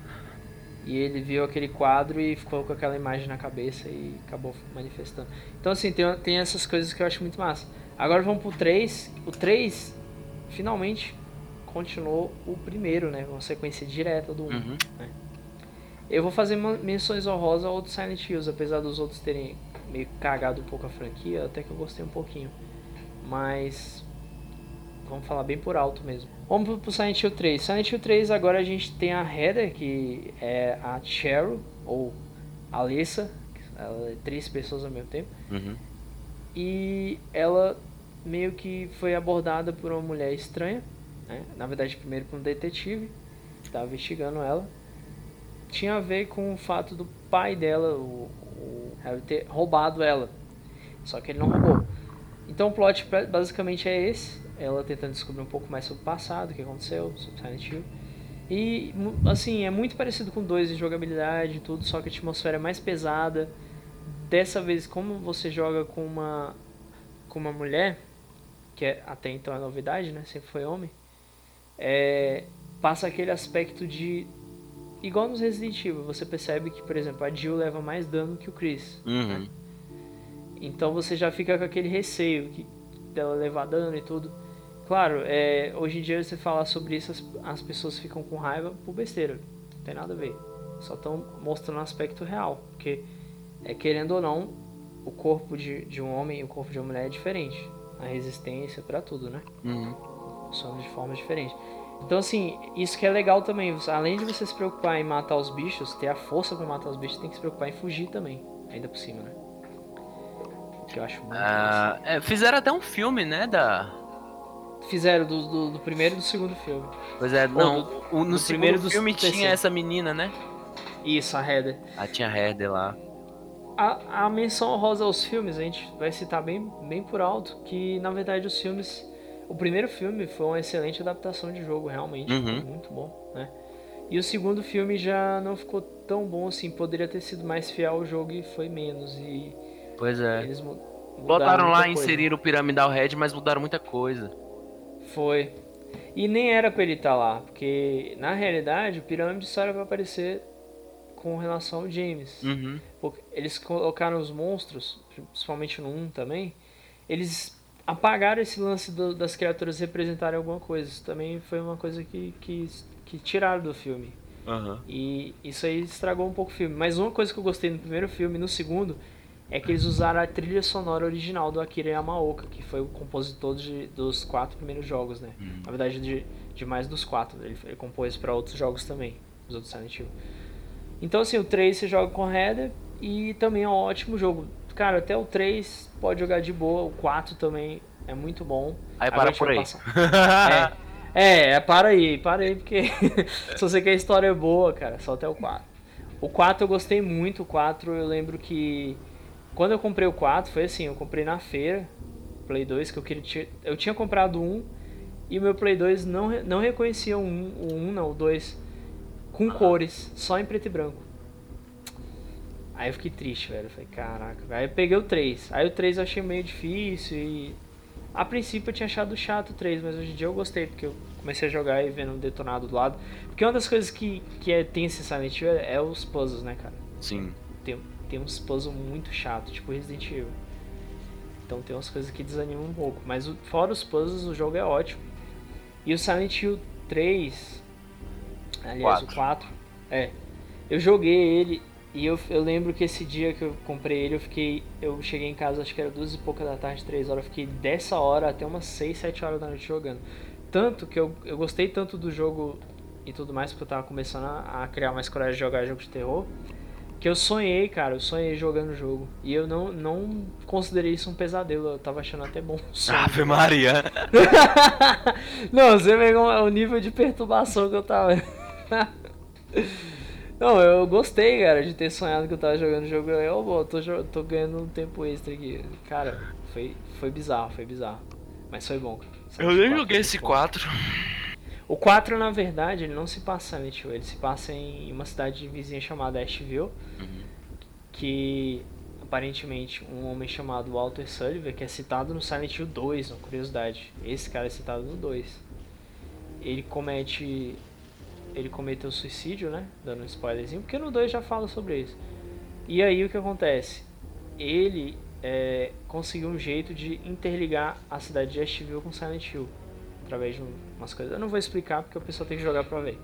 Speaker 1: E ele viu aquele quadro e ficou com aquela imagem na cabeça e acabou manifestando. Então, assim, tem, tem essas coisas que eu acho muito massa. Agora vamos pro 3. O 3, finalmente, continuou o primeiro, né? Uma sequência direta do 1.
Speaker 2: Uhum.
Speaker 1: Eu vou fazer menções honrosas ao outro Silent Hills, apesar dos outros terem meio cagado um pouco a franquia, até que eu gostei um pouquinho. Mas vamos falar bem por alto mesmo. Vamos pro, Silent Hill 3. Silent Hill 3 agora a gente tem a Heather, que é a Cheryl, ou Alessa, ela é três pessoas ao mesmo tempo.
Speaker 2: Uhum.
Speaker 1: E ela meio que foi abordada por uma mulher estranha, né? na verdade primeiro por um detetive, que estava investigando ela. Tinha a ver com o fato do pai dela, o, o Harry, ter roubado ela. Só que ele não roubou. Então o plot basicamente é esse, ela tentando descobrir um pouco mais sobre o passado, o que aconteceu, sobre Silent Hill. E assim, é muito parecido com dois de jogabilidade e tudo, só que a atmosfera é mais pesada. Dessa vez, como você joga com uma com uma mulher, que é, até então é novidade, né? Sempre foi homem. É, passa aquele aspecto de igual nos Resident Evil, você percebe que, por exemplo, a Jill leva mais dano que o Chris.
Speaker 2: Uhum.
Speaker 1: Então você já fica com aquele receio que, dela levar dano e tudo. Claro, é, hoje em dia você falar sobre isso, as, as pessoas ficam com raiva por besteira. Não tem nada a ver. Só estão mostrando o aspecto real. Porque, é, querendo ou não, o corpo de, de um homem e o corpo de uma mulher é diferente. A resistência pra tudo, né?
Speaker 2: Uhum.
Speaker 1: Somos de forma diferente. Então, assim, isso que é legal também. Além de você se preocupar em matar os bichos, ter a força pra matar os bichos, tem que se preocupar em fugir também. Ainda por cima, né? Que eu acho muito
Speaker 2: Ah, é, fizeram até um filme, né? Da.
Speaker 1: Fizeram do, do, do primeiro e do segundo filme.
Speaker 2: Pois é, não.
Speaker 1: do-
Speaker 2: o, no
Speaker 1: primeiro e do
Speaker 2: filme tinha
Speaker 1: terceiro.
Speaker 2: essa menina, né?
Speaker 1: Isso, a Heather.
Speaker 2: Ah, tinha a Heather lá.
Speaker 1: A, a menção honrosa aos filmes, a gente vai citar bem, bem por alto, que na verdade os filmes. O primeiro filme foi uma excelente adaptação de jogo, realmente.
Speaker 2: Uhum.
Speaker 1: Muito bom, né? E o segundo filme já não ficou tão bom assim, poderia ter sido mais fiel ao jogo e foi menos. E
Speaker 2: Pois é.
Speaker 1: eles
Speaker 2: Botaram lá,
Speaker 1: muita coisa.
Speaker 2: inseriram o Pyramidal Head, mas mudaram muita coisa.
Speaker 1: Foi. E nem era pra ele estar lá, porque na realidade o Pirâmide só era pra aparecer com relação ao James.
Speaker 2: Uhum.
Speaker 1: Eles colocaram os monstros, principalmente no 1 também, eles apagaram esse lance do- das criaturas representarem alguma coisa. Isso também foi uma coisa que, que, que tiraram do filme.
Speaker 2: Aham.
Speaker 1: E isso aí estragou um pouco o filme. Mas uma coisa que eu gostei no primeiro filme e no segundo é que eles usaram a trilha sonora original do Akira Yamaoka, que foi o compositor de- dos quatro primeiros jogos, né? Na verdade, de, de mais dos quatro. Ele, ele compôs para outros jogos também, os outros Silent Hill. Então, assim, o 3 você joga com Heather e também é um ótimo jogo. Cara, até o 3 pode jogar de boa, o 4 também é muito bom.
Speaker 2: Aí
Speaker 1: Agora
Speaker 2: para por aí.
Speaker 1: passar- É, é, para aí, para aí, porque [LAUGHS] se você quer a história é boa, cara, só até o 4. O 4 eu gostei muito, o 4 eu lembro que Quando eu comprei o 4, foi assim, eu comprei na feira, Play 2, que eu queria. Eu tinha comprado um e o meu Play 2 não, não reconhecia o 1, o 1 não, o 2, com cores, só em preto e branco. Aí eu fiquei triste, velho. falei, caraca. Aí eu peguei o 3. Aí o 3 eu achei meio difícil e. A princípio eu tinha achado chato o 3, mas hoje em dia eu gostei, porque eu comecei a jogar e vendo um detonado do lado. Porque uma das coisas que, que é, tem esse Silent Hill é, é os puzzles, né, cara?
Speaker 2: Sim.
Speaker 1: Tem, tem uns puzzles muito chato, tipo Resident Evil. Então tem umas coisas que desanimam um pouco. Mas o, fora os puzzles, o jogo é ótimo. E o Silent Hill 3. Aliás, 4. o 4. É. Eu joguei ele e eu, eu lembro que esse dia que eu comprei ele, eu fiquei. Eu cheguei em casa, acho que era duas e pouca da tarde, três horas. Eu fiquei dessa hora até umas 6, 7 horas da noite jogando. Tanto que eu, eu gostei tanto do jogo e tudo mais, porque eu tava começando a, a criar mais coragem de jogar jogo de terror. Que eu sonhei, cara, eu sonhei jogando o jogo. E eu não, não considerei isso um pesadelo, eu tava achando até bom. [LAUGHS]
Speaker 2: Ave Maria! [LAUGHS]
Speaker 1: não, você vê o nível de perturbação que eu tava. [LAUGHS] Não, eu gostei, cara, de ter sonhado que eu tava jogando o jogo. Eu, oh, tô, tô ganhando um tempo extra aqui. Cara, foi, foi bizarro, foi bizarro. Mas foi bom.
Speaker 2: eu nem joguei esse 4.
Speaker 1: O 4, na verdade, ele não se passa em ele se passa em uma cidade vizinha chamada Asheville. Que aparentemente um homem chamado Walter Sullivan, que é citado no Silent Hill 2, uma curiosidade. Esse cara é citado no 2. Ele comete ele cometeu suicídio, né? Dando um spoilerzinho, porque no 2 já fala sobre isso. E aí o que acontece? Ele é, conseguiu um jeito de interligar a cidade de Asheville com Silent Hill. Através de umas coisas. Eu não vou explicar porque a pessoa tem que jogar pra ver.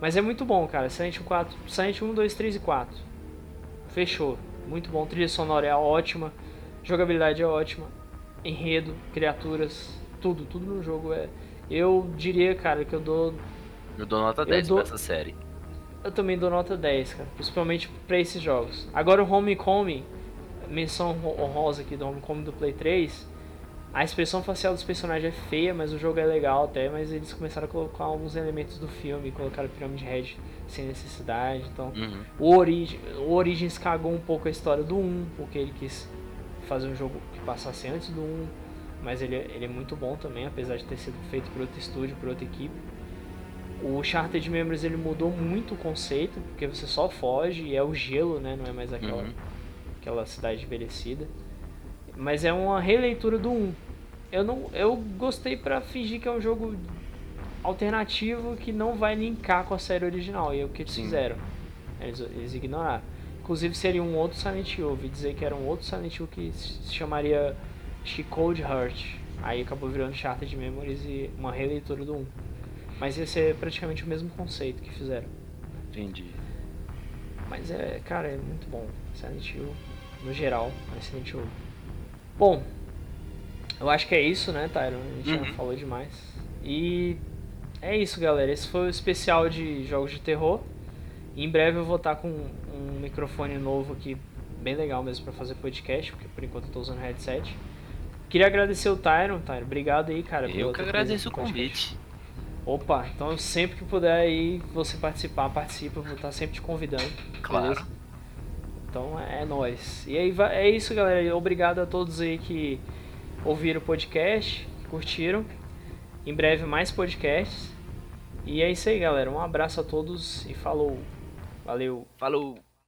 Speaker 1: Mas é muito bom, cara. Silent Hill 4. Silent 1, 2, 3 e 4. Fechou. Muito bom. Trilha sonora é ótima. Jogabilidade é ótima. Enredo, criaturas, tudo, tudo no jogo é. Eu diria, cara, que eu dou
Speaker 2: eu dou nota 10 dou... pra essa série.
Speaker 1: Eu também dou nota 10, cara. Principalmente pra esses jogos. Agora o Homecoming, menção honrosa aqui do Homecoming do Play 3. A expressão facial dos personagens é feia, mas o jogo é legal até. Mas eles começaram a colocar alguns elementos do filme. Colocaram Pyramid Head sem necessidade. Então, uhum. o, Origin, o Origins cagou um pouco a história do 1. Porque ele quis fazer um jogo que passasse antes do 1. Mas ele, é, ele é muito bom também, apesar de ter sido feito por outro estúdio, por outra equipe. O Chartered Memories ele mudou muito o conceito, porque você só foge e é o gelo, né? Não é mais aquela, uhum. aquela cidade envelhecida. Mas é uma releitura do 1. Eu, não, eu gostei para fingir que é um jogo alternativo que não vai linkar com a série original. E é o que eles Sim. fizeram. Eles, eles ignoraram. Inclusive seria um outro Silent Hill. ouvi dizer que era um outro Silent Hill que se chamaria She Cold Heart. Aí acabou virando Chartered Memories e uma releitura do 1. Mas ia ser praticamente o mesmo conceito que fizeram.
Speaker 2: Entendi.
Speaker 1: Mas é, cara, é muito bom. Silent Hill, no geral, é Silent Hill. Bom, eu acho que é isso, né, Tyron? A gente uhum. já falou demais. E é isso, galera. Esse foi o especial de jogos de terror. em breve eu vou estar com um microfone novo aqui, bem legal mesmo para fazer podcast, porque por enquanto eu tô usando headset. Queria agradecer o Tyron, Tyron. Obrigado aí, cara.
Speaker 2: Eu que agradeço o convite.
Speaker 1: Opa, então sempre que puder aí você participar, participa, vou estar sempre te convidando.
Speaker 2: Claro. Beleza?
Speaker 1: Então é nóis. E aí é isso, galera. Obrigado a todos aí que ouviram o podcast, curtiram. Em breve mais podcasts. E é isso aí, galera. Um abraço a todos e falou. Valeu.
Speaker 2: Falou.